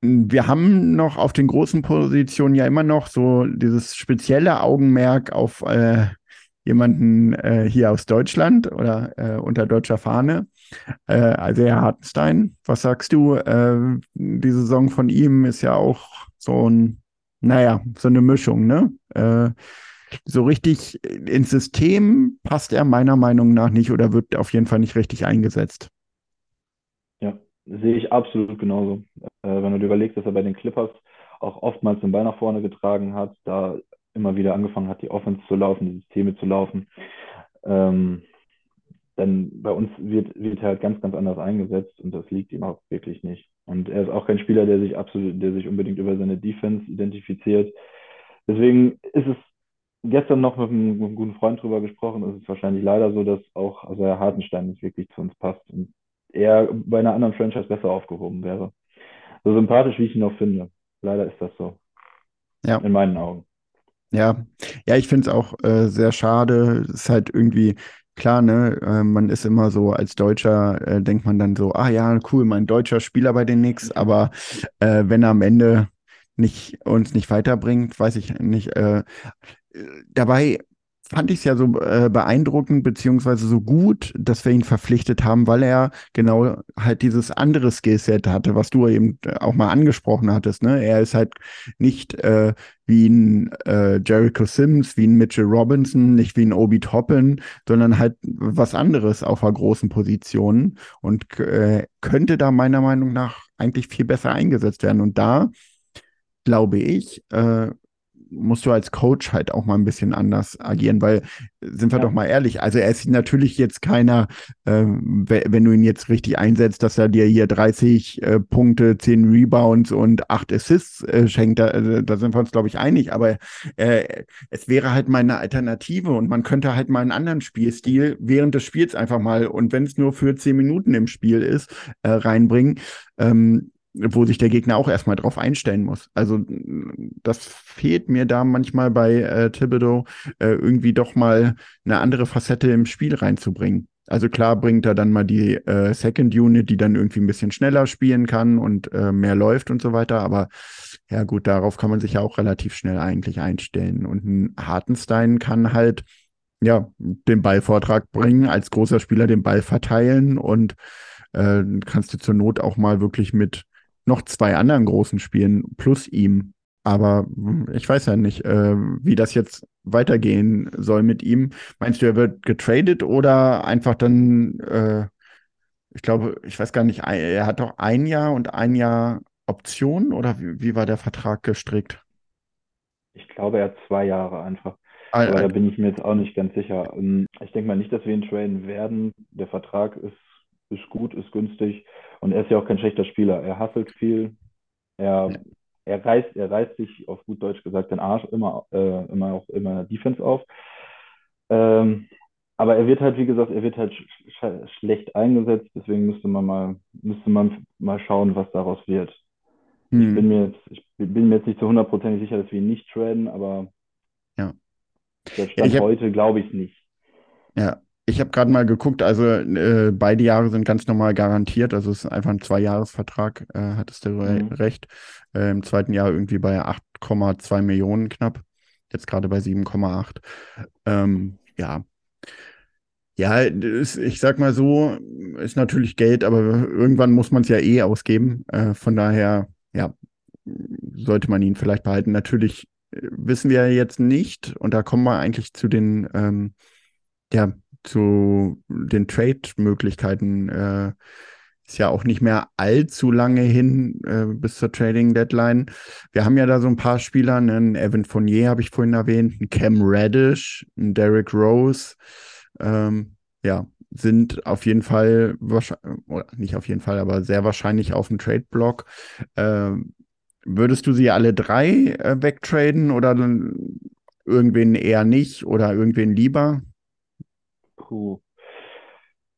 Wir haben noch auf den großen Positionen ja immer noch so dieses spezielle Augenmerk auf äh, jemanden äh, hier aus Deutschland oder äh, unter deutscher Fahne. Äh, also Herr Hartenstein, was sagst du? Äh, die Saison von ihm ist ja auch so ein, naja, so eine Mischung, ne? So richtig ins System passt er meiner Meinung nach nicht oder wird auf jeden Fall nicht richtig eingesetzt. Ja, sehe ich absolut genauso. Äh, wenn du dir überlegst, dass er bei den Clippers auch oftmals den Ball nach vorne getragen hat, da immer wieder angefangen hat, die Offense zu laufen, die Systeme zu laufen, ähm, dann bei uns wird, wird er halt ganz, ganz anders eingesetzt und das liegt ihm auch wirklich nicht. Und er ist auch kein Spieler, der sich absolut, der sich unbedingt über seine Defense identifiziert. Deswegen ist es gestern noch mit einem, mit einem, guten Freund drüber gesprochen. Es ist wahrscheinlich leider so, dass auch also Herr Hartenstein nicht wirklich zu uns passt und er bei einer anderen Franchise besser aufgehoben wäre. So sympathisch, wie ich ihn auch finde. Leider ist das so. Ja. In meinen Augen. Ja, ja, ich finde es auch äh, sehr schade. Es ist halt irgendwie klar, ne, äh, man ist immer so als Deutscher, äh, denkt man dann so, ah ja, cool, mein deutscher Spieler bei den Knicks, aber äh, wenn er am Ende nicht uns nicht weiterbringt, weiß ich nicht. Äh, dabei, fand ich es ja so äh, beeindruckend beziehungsweise so gut, dass wir ihn verpflichtet haben, weil er genau halt dieses andere Skillset hatte, was du eben auch mal angesprochen hattest. Ne? Er ist halt nicht äh, wie ein äh, Jericho Sims, wie ein Mitchell Robinson, nicht wie ein Obi Toppin, sondern halt was anderes auf einer großen Position und äh, könnte da meiner Meinung nach eigentlich viel besser eingesetzt werden. Und da glaube ich, äh, musst du als Coach halt auch mal ein bisschen anders agieren, weil, sind wir ja. doch mal ehrlich, also er ist natürlich jetzt keiner, äh, wenn du ihn jetzt richtig einsetzt, dass er dir hier 30 äh, Punkte, 10 Rebounds und 8 Assists äh, schenkt, da, äh, da, sind wir uns, glaube ich, einig, aber äh, es wäre halt mal eine Alternative und man könnte halt mal einen anderen Spielstil während des Spiels einfach mal, und wenn es nur für 10 Minuten im Spiel ist, äh, reinbringen. Ähm, wo sich der Gegner auch erstmal drauf einstellen muss. Also das fehlt mir da manchmal bei äh, Thibodeau, äh, irgendwie doch mal eine andere Facette im Spiel reinzubringen. Also klar bringt er dann mal die äh, Second Unit, die dann irgendwie ein bisschen schneller spielen kann und äh, mehr läuft und so weiter. Aber ja gut, darauf kann man sich ja auch relativ schnell eigentlich einstellen. Und ein Hartenstein kann halt ja den Ballvortrag bringen, als großer Spieler den Ball verteilen und äh, kannst du zur Not auch mal wirklich mit noch zwei anderen großen Spielen plus ihm. Aber hm, ich weiß ja nicht, äh, wie das jetzt weitergehen soll mit ihm. Meinst du, er wird getradet oder einfach dann, äh, ich glaube, ich weiß gar nicht, er hat doch ein Jahr und ein Jahr Option oder wie, wie war der Vertrag gestrickt? Ich glaube, er hat zwei Jahre einfach. Ah, Aber da bin ich mir jetzt auch nicht ganz sicher. Ähm, ich denke mal nicht, dass wir ihn traden werden. Der Vertrag ist, ist gut, ist günstig. Und er ist ja auch kein schlechter Spieler. Er hasselt viel. Er, ja. er, reißt, er reißt sich, auf gut Deutsch gesagt, den Arsch immer, äh, immer auch immer Defense auf. Ähm, aber er wird halt, wie gesagt, er wird halt sch sch schlecht eingesetzt. Deswegen müsste man mal, müsste man mal schauen, was daraus wird. Hm. Ich, bin mir jetzt, ich bin mir jetzt nicht zu hundertprozentig sicher, dass wir ihn nicht traden, aber ja. der Stand ja, hab... heute glaube ich nicht. Ja, ich habe gerade mal geguckt, also äh, beide Jahre sind ganz normal garantiert, also es ist einfach ein Zweijahresvertrag, äh, hattest du mhm. recht. Äh, Im zweiten Jahr irgendwie bei 8,2 Millionen knapp, jetzt gerade bei 7,8. Ähm, ja. Ja, ist, ich sag mal so, ist natürlich Geld, aber irgendwann muss man es ja eh ausgeben. Äh, von daher, ja, sollte man ihn vielleicht behalten. Natürlich äh, wissen wir jetzt nicht, und da kommen wir eigentlich zu den ähm, ja, zu den Trade-Möglichkeiten äh, ist ja auch nicht mehr allzu lange hin äh, bis zur Trading Deadline. Wir haben ja da so ein paar Spieler, ne? einen Evan Fournier habe ich vorhin erwähnt, einen Cam Reddish, einen Derek Rose. Ähm, ja, sind auf jeden Fall, oder nicht auf jeden Fall, aber sehr wahrscheinlich auf dem Trade-Block. Ähm, würdest du sie alle drei äh, wegtraden oder irgendwen eher nicht oder irgendwen lieber? Puh.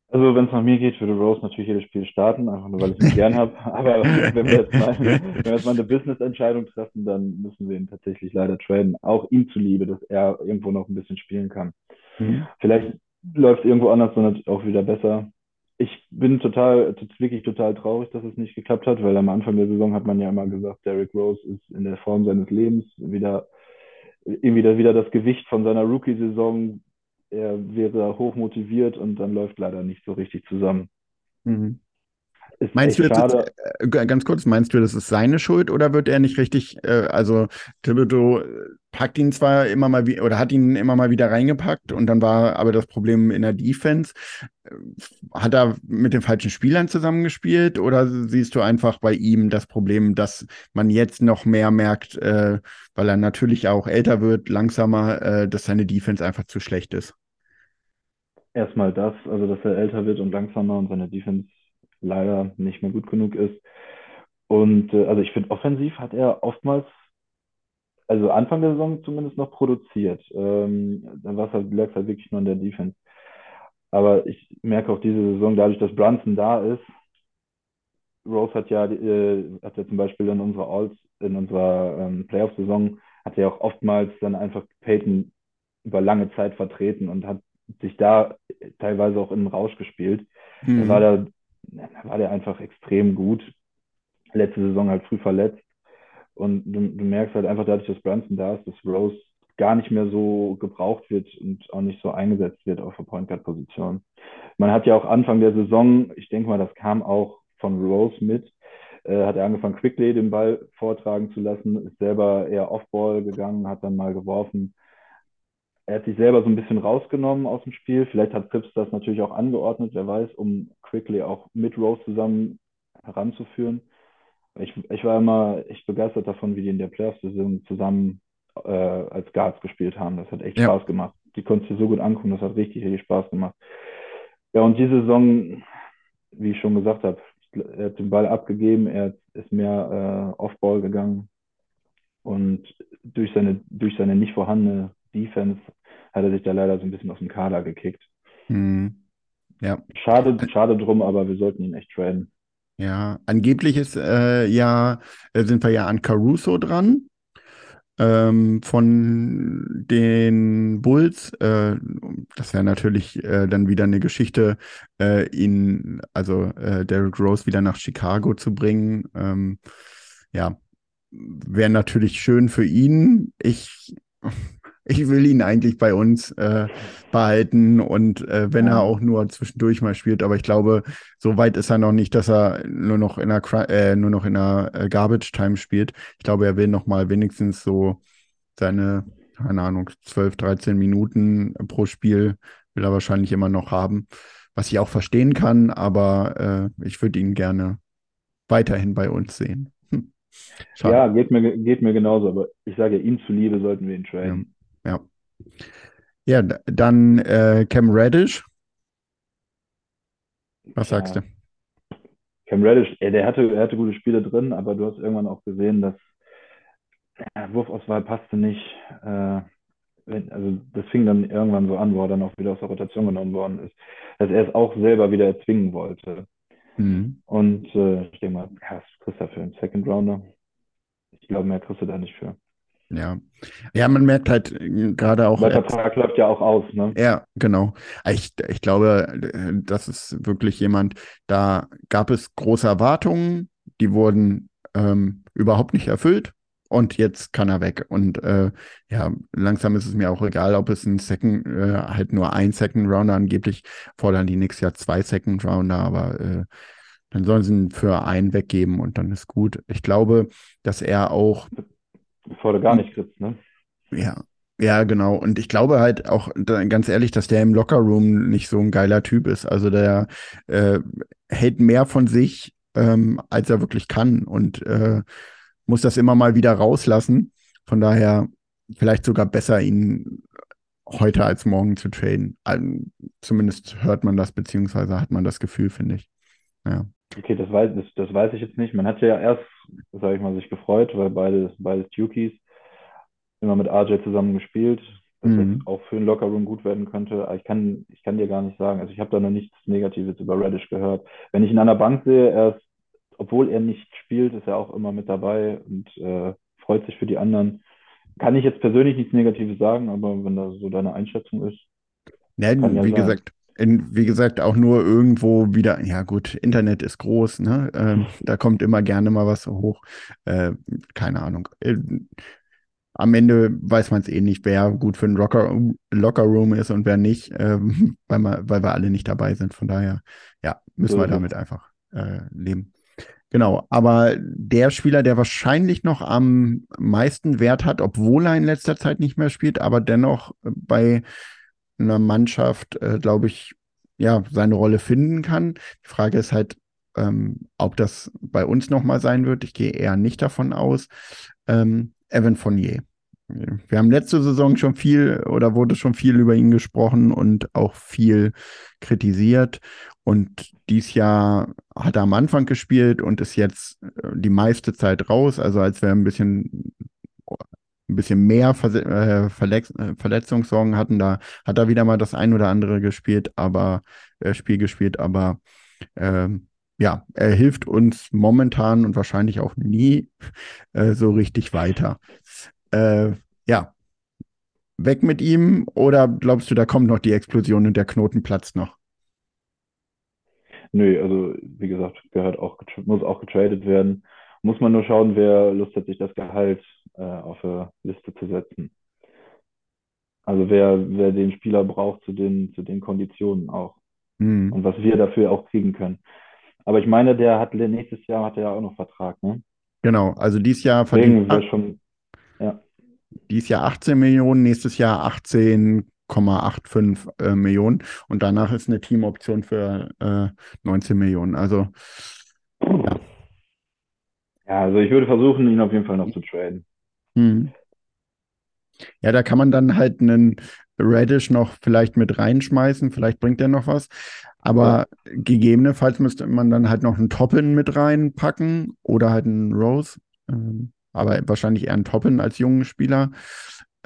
Also wenn es nach mir geht, würde Rose natürlich jedes Spiel starten, einfach nur weil ich ihn gern habe. Aber wenn wir, jetzt mal, wenn wir jetzt mal eine Business-Entscheidung treffen, dann müssen wir ihn tatsächlich leider traden. Auch ihm zuliebe, dass er irgendwo noch ein bisschen spielen kann. Mhm. Vielleicht läuft es irgendwo anders dann auch wieder besser. Ich bin total, wirklich total traurig, dass es nicht geklappt hat, weil am Anfang der Saison hat man ja immer gesagt, Derrick Rose ist in der Form seines Lebens wieder irgendwie wieder das Gewicht von seiner Rookie-Saison er wäre hoch motiviert und dann läuft leider nicht so richtig zusammen. Mhm. Meinst du, jetzt, äh, ganz kurz, meinst du, das ist seine Schuld oder wird er nicht richtig, äh, also Thibodeau äh, packt ihn zwar immer mal wieder oder hat ihn immer mal wieder reingepackt und dann war aber das Problem in der Defense. Äh, hat er mit den falschen Spielern zusammengespielt oder siehst du einfach bei ihm das Problem, dass man jetzt noch mehr merkt, äh, weil er natürlich auch älter wird, langsamer, äh, dass seine Defense einfach zu schlecht ist? Erstmal das, also dass er älter wird und langsamer und seine Defense leider nicht mehr gut genug ist. Und äh, also ich finde, offensiv hat er oftmals, also Anfang der Saison zumindest noch produziert. Ähm, dann war es halt, lag halt wirklich nur an der Defense. Aber ich merke auch diese Saison, dadurch, dass Brunson da ist, Rose hat ja, äh, hat ja zum Beispiel in unserer Alls, in unserer ähm, Playoff-Saison, hat er auch oftmals dann einfach Peyton über lange Zeit vertreten und hat sich da teilweise auch in den Rausch gespielt. Mhm. Da war da war der einfach extrem gut. Letzte Saison halt früh verletzt. Und du, du merkst halt einfach dadurch, dass Brunson da ist, dass Rose gar nicht mehr so gebraucht wird und auch nicht so eingesetzt wird auf der Point Guard Position. Man hat ja auch Anfang der Saison, ich denke mal, das kam auch von Rose mit, äh, hat er angefangen, Quickly den Ball vortragen zu lassen, ist selber eher Off-Ball gegangen, hat dann mal geworfen. Er hat sich selber so ein bisschen rausgenommen aus dem Spiel. Vielleicht hat Phipps das natürlich auch angeordnet, wer weiß, um Quickly auch mit Rose zusammen heranzuführen. Ich, ich war immer echt begeistert davon, wie die in der Playoff-Saison zusammen äh, als Guards gespielt haben. Das hat echt Ja. Spaß gemacht. Die konnten sich so gut angucken, das hat richtig, richtig Spaß gemacht. Ja, und diese Saison, wie ich schon gesagt habe, er hat den Ball abgegeben, er ist mehr äh, Off-Ball gegangen und durch seine, durch seine nicht vorhandene Defense hat er sich da leider so ein bisschen aus dem Kader gekickt. Hm. Ja. Schade, schade drum, aber wir sollten ihn echt traden. Ja, angeblich ist äh, ja, äh, sind wir ja an Caruso dran. Ähm, von den Bulls. Äh, das wäre natürlich äh, dann wieder eine Geschichte, äh, ihn, also äh, Derrick Rose wieder nach Chicago zu bringen. Ähm, ja, wäre natürlich schön für ihn. Ich, ich will ihn eigentlich bei uns äh, behalten und äh, wenn er Ja. auch nur zwischendurch mal spielt, aber ich glaube, so weit ist er noch nicht, dass er nur noch in der äh, nur noch in der äh, Garbage Time spielt. Ich glaube, er will noch mal wenigstens so seine, keine Ahnung, 12, 13 Minuten pro Spiel will er wahrscheinlich immer noch haben, was ich auch verstehen kann, aber äh, ich würde ihn gerne weiterhin bei uns sehen. Hm. Ja, geht mir, geht mir genauso, aber ich sage, ihm zuliebe sollten wir ihn traden. Ja. Ja, d- dann äh, Cam Reddish. Was Ja. sagst du? Cam Reddish, ja, der hatte, er hatte gute Spiele drin, aber du hast irgendwann auch gesehen, dass ja, Wurfauswahl passte nicht. Äh, also das fing dann irgendwann so an, wo er dann auch wieder aus der Rotation genommen worden ist, dass er es auch selber wieder erzwingen wollte. Mhm. Und äh, ich denke mal, ja, was kriegst du dafür einen Second Rounder? Ich glaube, mehr kriegst du da nicht für. Ja. Ja, man merkt halt äh, gerade auch. Der jetzt- Vertrag läuft ja auch aus, ne? Ja, genau. Ich, ich glaube, äh, das ist wirklich jemand, da gab es große Erwartungen, die wurden ähm, überhaupt nicht erfüllt und jetzt kann er weg. Und äh, ja, langsam ist es mir auch egal, ob es ein Second, äh, halt nur ein Second Rounder, angeblich fordern die nächstes Jahr zwei Second Rounder, aber äh, dann sollen sie ihn für einen weggeben und dann ist gut. Ich glaube, dass er auch Bevor du gar nicht kriegst, ne? ja, ja, genau. Und ich glaube halt auch, ganz ehrlich, dass der im Lockerroom nicht so ein geiler Typ ist. Also der äh, hält mehr von sich, ähm, als er wirklich kann und äh, muss das immer mal wieder rauslassen. Von daher vielleicht sogar besser, ihn heute als morgen zu traden. Zumindest hört man das, beziehungsweise hat man das Gefühl, finde ich. Ja. Okay, das weiß, das, das weiß ich jetzt nicht. Man hat ja erst, sage ich mal, sich gefreut, weil beide, beide Dukies immer mit RJ zusammen gespielt, dass Mhm. das auch für den Lockerroom gut werden könnte. Aber ich kann, ich kann dir gar nicht sagen. Also ich habe da noch nichts Negatives über Reddish gehört. Wenn ich ihn an der Bank sehe, er ist, obwohl er nicht spielt, ist er auch immer mit dabei und äh, freut sich für die anderen. Kann ich jetzt persönlich nichts Negatives sagen, aber wenn das so deine Einschätzung ist, Ne, ja wie sein. gesagt, in, wie gesagt, auch nur irgendwo wieder, ja gut, Internet ist groß, ne? Ähm, da kommt immer gerne mal was hoch. Äh, keine Ahnung. Äh, am Ende weiß man es eh nicht, wer gut für einen Locker, Lockerroom ist und wer nicht, ähm, weil, wir, weil wir alle nicht dabei sind. Von daher, ja, müssen So wir damit einfach äh, leben. Genau, aber der Spieler, der wahrscheinlich noch am meisten Wert hat, obwohl er in letzter Zeit nicht mehr spielt, aber dennoch bei einer Mannschaft, äh, glaube ich, ja, seine Rolle finden kann. Die Frage ist halt, ähm, ob das bei uns nochmal sein wird. Ich gehe eher nicht davon aus. Ähm, Evan Fournier. Wir haben letzte Saison schon viel oder wurde schon viel über ihn gesprochen und auch viel kritisiert. Und dies Jahr hat er am Anfang gespielt und ist jetzt äh, die meiste Zeit raus. Also als wir ein bisschen, ein bisschen mehr Verse äh, Verletz äh, Verletzungssorgen hatten, da hat er wieder mal das ein oder andere gespielt, aber äh, Spiel gespielt, aber ähm, ja, er hilft uns momentan und wahrscheinlich auch nie äh, so richtig weiter. Äh, ja, weg mit ihm oder glaubst du, da kommt noch die Explosion und der Knoten platzt noch? Nö, also wie gesagt, gehört auch, muss auch getradet werden. Muss man nur schauen, wer Lust hat, sich das Gehalt äh, auf der Liste zu setzen. Also wer, wer den Spieler braucht zu den, zu den Konditionen auch. Hm. Und was wir dafür auch kriegen können. Aber ich meine, der hat nächstes Jahr hat er ja auch noch Vertrag, ne? Genau, also dieses Jahr verdient wäre schon, ja. dieses Jahr 18 Millionen, nächstes Jahr 18,85 äh, Millionen und danach ist eine Teamoption für äh, 19 Millionen. Also Ja, also ich würde versuchen, ihn auf jeden Fall noch zu traden. hm. Ja, da kann man dann halt einen Radish noch vielleicht mit reinschmeißen, vielleicht bringt er noch was. Aber gegebenenfalls müsste man dann halt noch einen Toppin mit reinpacken oder halt einen Rose. Ähm, aber wahrscheinlich eher einen Toppin als jungen Spieler.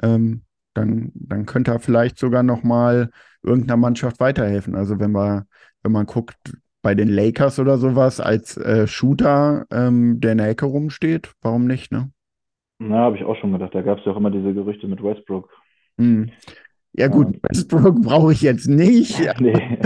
Ähm, dann, dann könnte er vielleicht sogar noch mal irgendeiner Mannschaft weiterhelfen. Also wenn man, wenn man guckt, bei den Lakers oder sowas als äh, Shooter, ähm, der in der Ecke rumsteht, warum nicht, ne? Na, habe ich auch schon gedacht. Da gab es ja auch immer diese Gerüchte mit Westbrook. Hm. Ja, gut, Ja. Westbrook brauche ich jetzt nicht. Nee.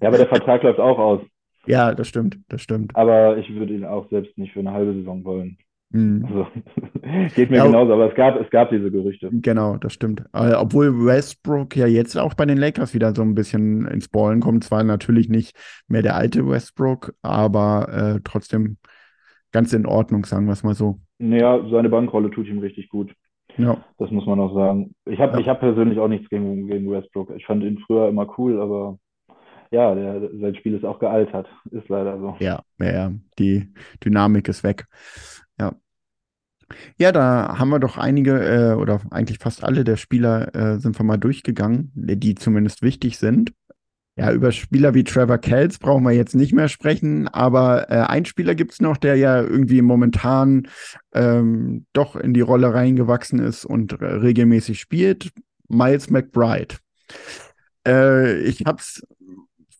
Ja, aber der Vertrag läuft auch aus. Ja, das stimmt, das stimmt. Aber ich würde ihn auch selbst nicht für eine halbe Saison wollen. Hm. Also, geht mir Ja. genauso, aber es gab, es gab diese Gerüchte. Genau, das stimmt. Äh, obwohl Westbrook ja jetzt auch bei den Lakers wieder so ein bisschen ins Ballen kommt. Zwar natürlich nicht mehr der alte Westbrook, aber äh, trotzdem ganz in Ordnung, sagen wir es mal so. Naja, seine Bankrolle tut ihm richtig gut. Ja, Das muss man auch sagen. Ich habe Ja. ich hab persönlich auch nichts gegen, gegen Westbrook. Ich fand ihn früher immer cool, aber ja, der, sein Spiel ist auch gealtert. Ist leider so. ja, ja. Die Dynamik ist weg. Ja. Ja, da haben wir doch einige äh, oder eigentlich fast alle der Spieler äh, sind wir mal durchgegangen, die zumindest wichtig sind. Ja, über Spieler wie Trevor Kells brauchen wir jetzt nicht mehr sprechen, aber äh, ein Spieler gibt es noch, der ja irgendwie momentan ähm, doch in die Rolle reingewachsen ist und äh, regelmäßig spielt, Miles McBride. Äh, ich habe es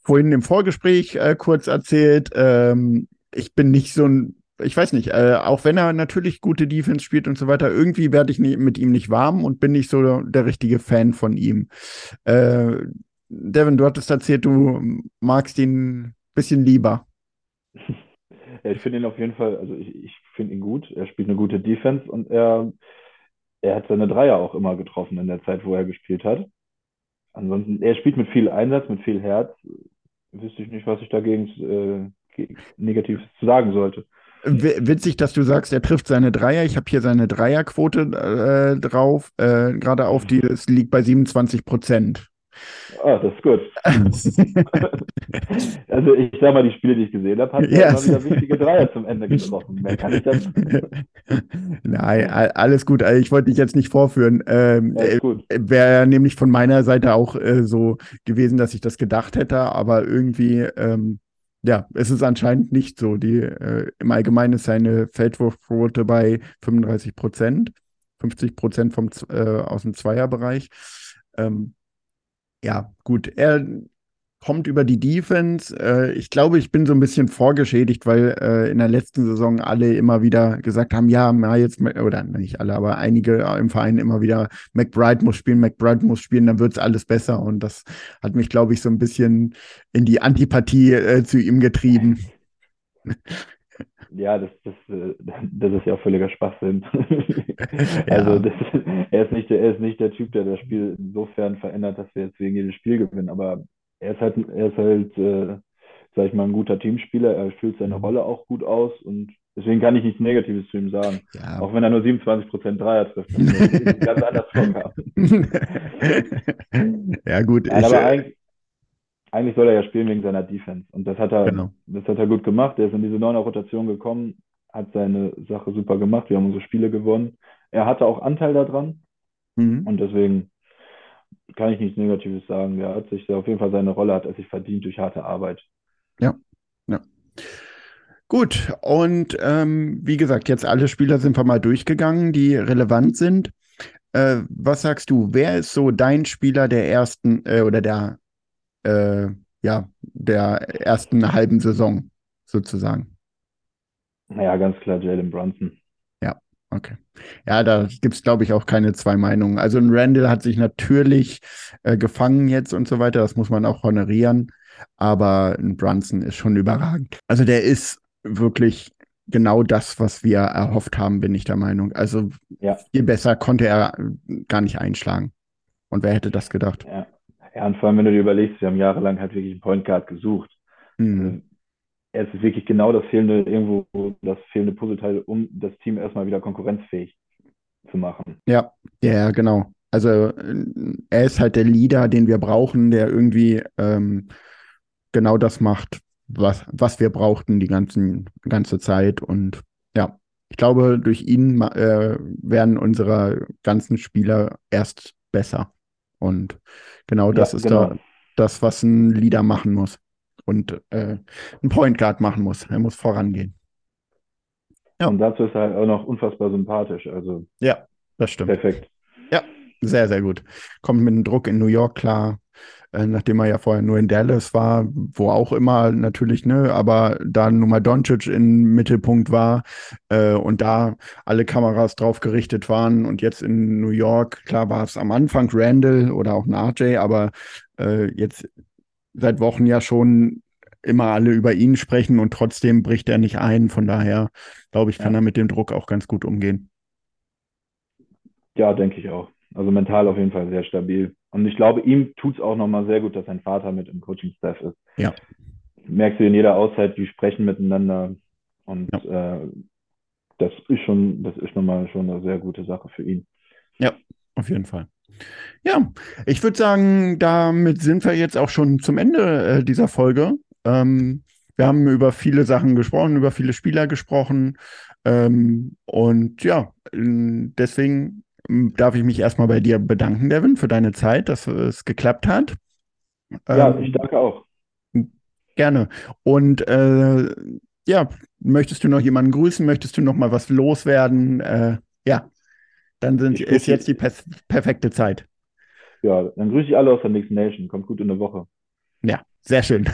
vorhin im Vorgespräch äh, kurz erzählt. Ähm, ich bin nicht so ein, ich weiß nicht, äh, auch wenn er natürlich gute Defense spielt und so weiter, irgendwie werde ich nie, mit ihm nicht warm und bin nicht so der richtige Fan von ihm. Äh, Devin, du hattest erzählt, du magst ihn ein bisschen lieber. Ja, ich finde ihn auf jeden Fall, also ich, ich finde ihn gut. Er spielt eine gute Defense und er, er hat seine Dreier auch immer getroffen in der Zeit, wo er gespielt hat. Ansonsten, er spielt mit viel Einsatz, mit viel Herz. Wüsste ich nicht, was ich dagegen äh, Negatives zu sagen sollte. Witzig, dass du sagst, er trifft seine Dreier. Ich habe hier seine Dreierquote äh, drauf, äh, gerade auf die, es liegt bei 27 Prozent. Ah, das ist gut. Also ich sag mal, die Spiele, die ich gesehen habe, hat er Ja. immer wieder wichtige Dreier zum Ende getroffen. Mehr kann ich dann. Nein, alles gut. Also Ich wollte dich jetzt nicht vorführen. Ähm, gut. Wäre nämlich von meiner Seite auch äh, so gewesen, dass ich das gedacht hätte, aber irgendwie, ähm, ja, es ist anscheinend nicht so. Die, äh, Im Allgemeinen ist seine Feldwurfquote bei 35 Prozent, 50 Prozent äh, aus dem Zweierbereich. Ähm, ja, gut, er kommt über die Defense. Äh, ich glaube, ich bin so ein bisschen vorgeschädigt, weil äh, in der letzten Saison alle immer wieder gesagt haben, ja, Miles, oder nicht alle, aber einige im Verein immer wieder, McBride muss spielen, McBride muss spielen, dann wird's alles besser. Und das hat mich, glaube ich, so ein bisschen in die Antipathie äh, zu ihm getrieben. Ja, das, das, äh, das ist ja auch völliger Schwachsinn. Ja. Also das, er, ist nicht der, er ist nicht der Typ, der das Spiel insofern verändert, dass wir jetzt wegen jedes Spiel gewinnen. Aber er ist halt, er ist halt, äh, sag ich mal, ein guter Teamspieler. Er füllt seine Mhm. Rolle auch gut aus und deswegen kann ich nichts Negatives zu ihm sagen. Ja. Auch wenn er nur 27% Dreier trifft. Ganz anders vorgehabt. ja, gut. Nein, aber äh, eigentlich, eigentlich soll er ja spielen wegen seiner Defense. Und das hat er, Genau. das hat er gut gemacht. Er ist in diese neue Rotation gekommen, hat seine Sache super gemacht. Wir haben unsere Spiele gewonnen. Er hatte auch Anteil daran mhm. und deswegen kann ich nichts Negatives sagen. Er hat sich auf jeden Fall seine Rolle hat er sich verdient durch harte Arbeit. Gut, und ähm, wie gesagt, jetzt alle Spieler sind wir mal durchgegangen, die relevant sind. Äh, was sagst du, wer ist so dein Spieler der ersten äh, oder der, äh, ja, der ersten halben Saison sozusagen? Naja, ganz klar Jalen Brunson. Okay. Ja, da gibt's glaube ich, auch keine zwei Meinungen. Also ein Randall hat sich natürlich äh, gefangen jetzt und so weiter, das muss man auch honorieren. Aber ein Brunson ist schon überragend. Also der ist wirklich genau das, was wir erhofft haben, bin ich der Meinung. Also Ja. viel besser konnte er gar nicht einschlagen. Und wer hätte das gedacht? Ja. ja, und vor allem, wenn du dir überlegst, wir haben jahrelang halt wirklich einen Point Guard gesucht. Hm. Es ist wirklich genau das fehlende, irgendwo das fehlende Puzzleteil, um das Team erstmal wieder konkurrenzfähig zu machen. Ja, ja, genau. Also äh, er ist halt der Leader, den wir brauchen, der irgendwie ähm, genau das macht, was, was wir brauchten die ganzen, ganze Zeit. Und ja, ich glaube, durch ihn äh, werden unsere ganzen Spieler erst besser. Und genau das Ja, ist genau. da das, was ein Leader machen muss. Und äh, ein Point Guard machen muss. Er muss vorangehen. Ja. Und dazu ist er halt auch noch unfassbar sympathisch. Also Ja, das stimmt. perfekt. Sehr, sehr gut. Kommt mit dem Druck in New York klar, äh, nachdem er ja vorher nur in Dallas war, wo auch immer natürlich, ne, aber da nun mal Doncic im Mittelpunkt war äh, und da alle Kameras drauf gerichtet waren und jetzt in New York, klar war es am Anfang Randall oder auch ein RJ, aber äh, jetzt seit Wochen ja schon immer alle über ihn sprechen und trotzdem bricht er nicht ein. Von daher, glaube ich, kann Ja. er mit dem Druck auch ganz gut umgehen. Ja, denke ich auch. Also mental auf jeden Fall sehr stabil. Und ich glaube, ihm tut es auch nochmal sehr gut, dass sein Vater mit im Coaching-Staff ist. Ja. Merkst du in jeder Auszeit, die sprechen miteinander. Und äh, das ist schon, das ist nochmal schon eine sehr gute Sache für ihn. Auf jeden Fall. Ja, ich würde sagen, damit sind wir jetzt auch schon zum Ende äh, dieser Folge. Ähm, wir haben über viele Sachen gesprochen, über viele Spieler gesprochen. Ähm, und ja, ähm, deswegen ähm, darf ich mich erstmal bei dir bedanken, Devin, für deine Zeit, dass es geklappt hat. Ja, Ähm, ich danke auch. Gerne. Und äh, ja, möchtest du noch jemanden grüßen? Möchtest du noch mal was loswerden? Äh, ja, dann sind, ist jetzt die pers perfekte Zeit. Ja, dann grüße ich alle aus der Mixed Nation. Kommt gut in der Woche. Ja, sehr schön.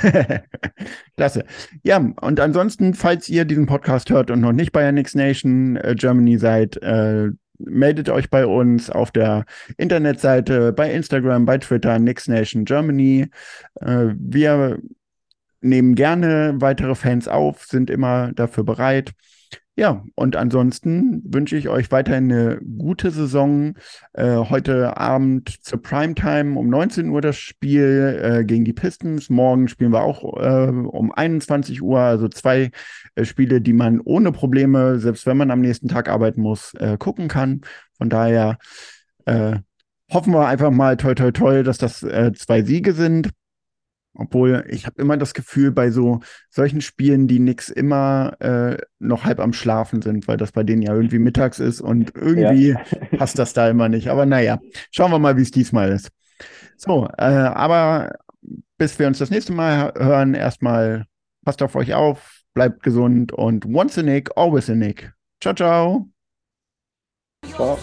Klasse. Ja, und ansonsten, falls ihr diesen Podcast hört und noch nicht bei der Next Nation äh, Germany seid, äh, meldet euch bei uns auf der Internetseite, bei Instagram, bei Twitter, Next Nation Germany. Äh, wir nehmen gerne weitere Fans auf, sind immer dafür bereit. Ja, und ansonsten wünsche ich euch weiterhin eine gute Saison. Äh, heute Abend zur Primetime um 19 Uhr das Spiel äh, gegen die Pistons. Morgen spielen wir auch äh, um 21 Uhr. Also zwei äh, Spiele, die man ohne Probleme, selbst wenn man am nächsten Tag arbeiten muss, äh, gucken kann. Von daher äh, hoffen wir einfach mal toi toi toi, dass das zwei Siege sind. Obwohl, ich habe immer das Gefühl, bei so solchen Spielen, die nix immer äh, noch halb am Schlafen sind, weil das bei denen ja irgendwie mittags ist und irgendwie Ja. passt das da immer nicht. Aber naja, schauen wir mal, wie es diesmal ist. So, äh, aber bis wir uns das nächste Mal hören, erstmal passt auf euch auf, bleibt gesund und once a Nick, always a Nick. Ciao, ciao. Ciao.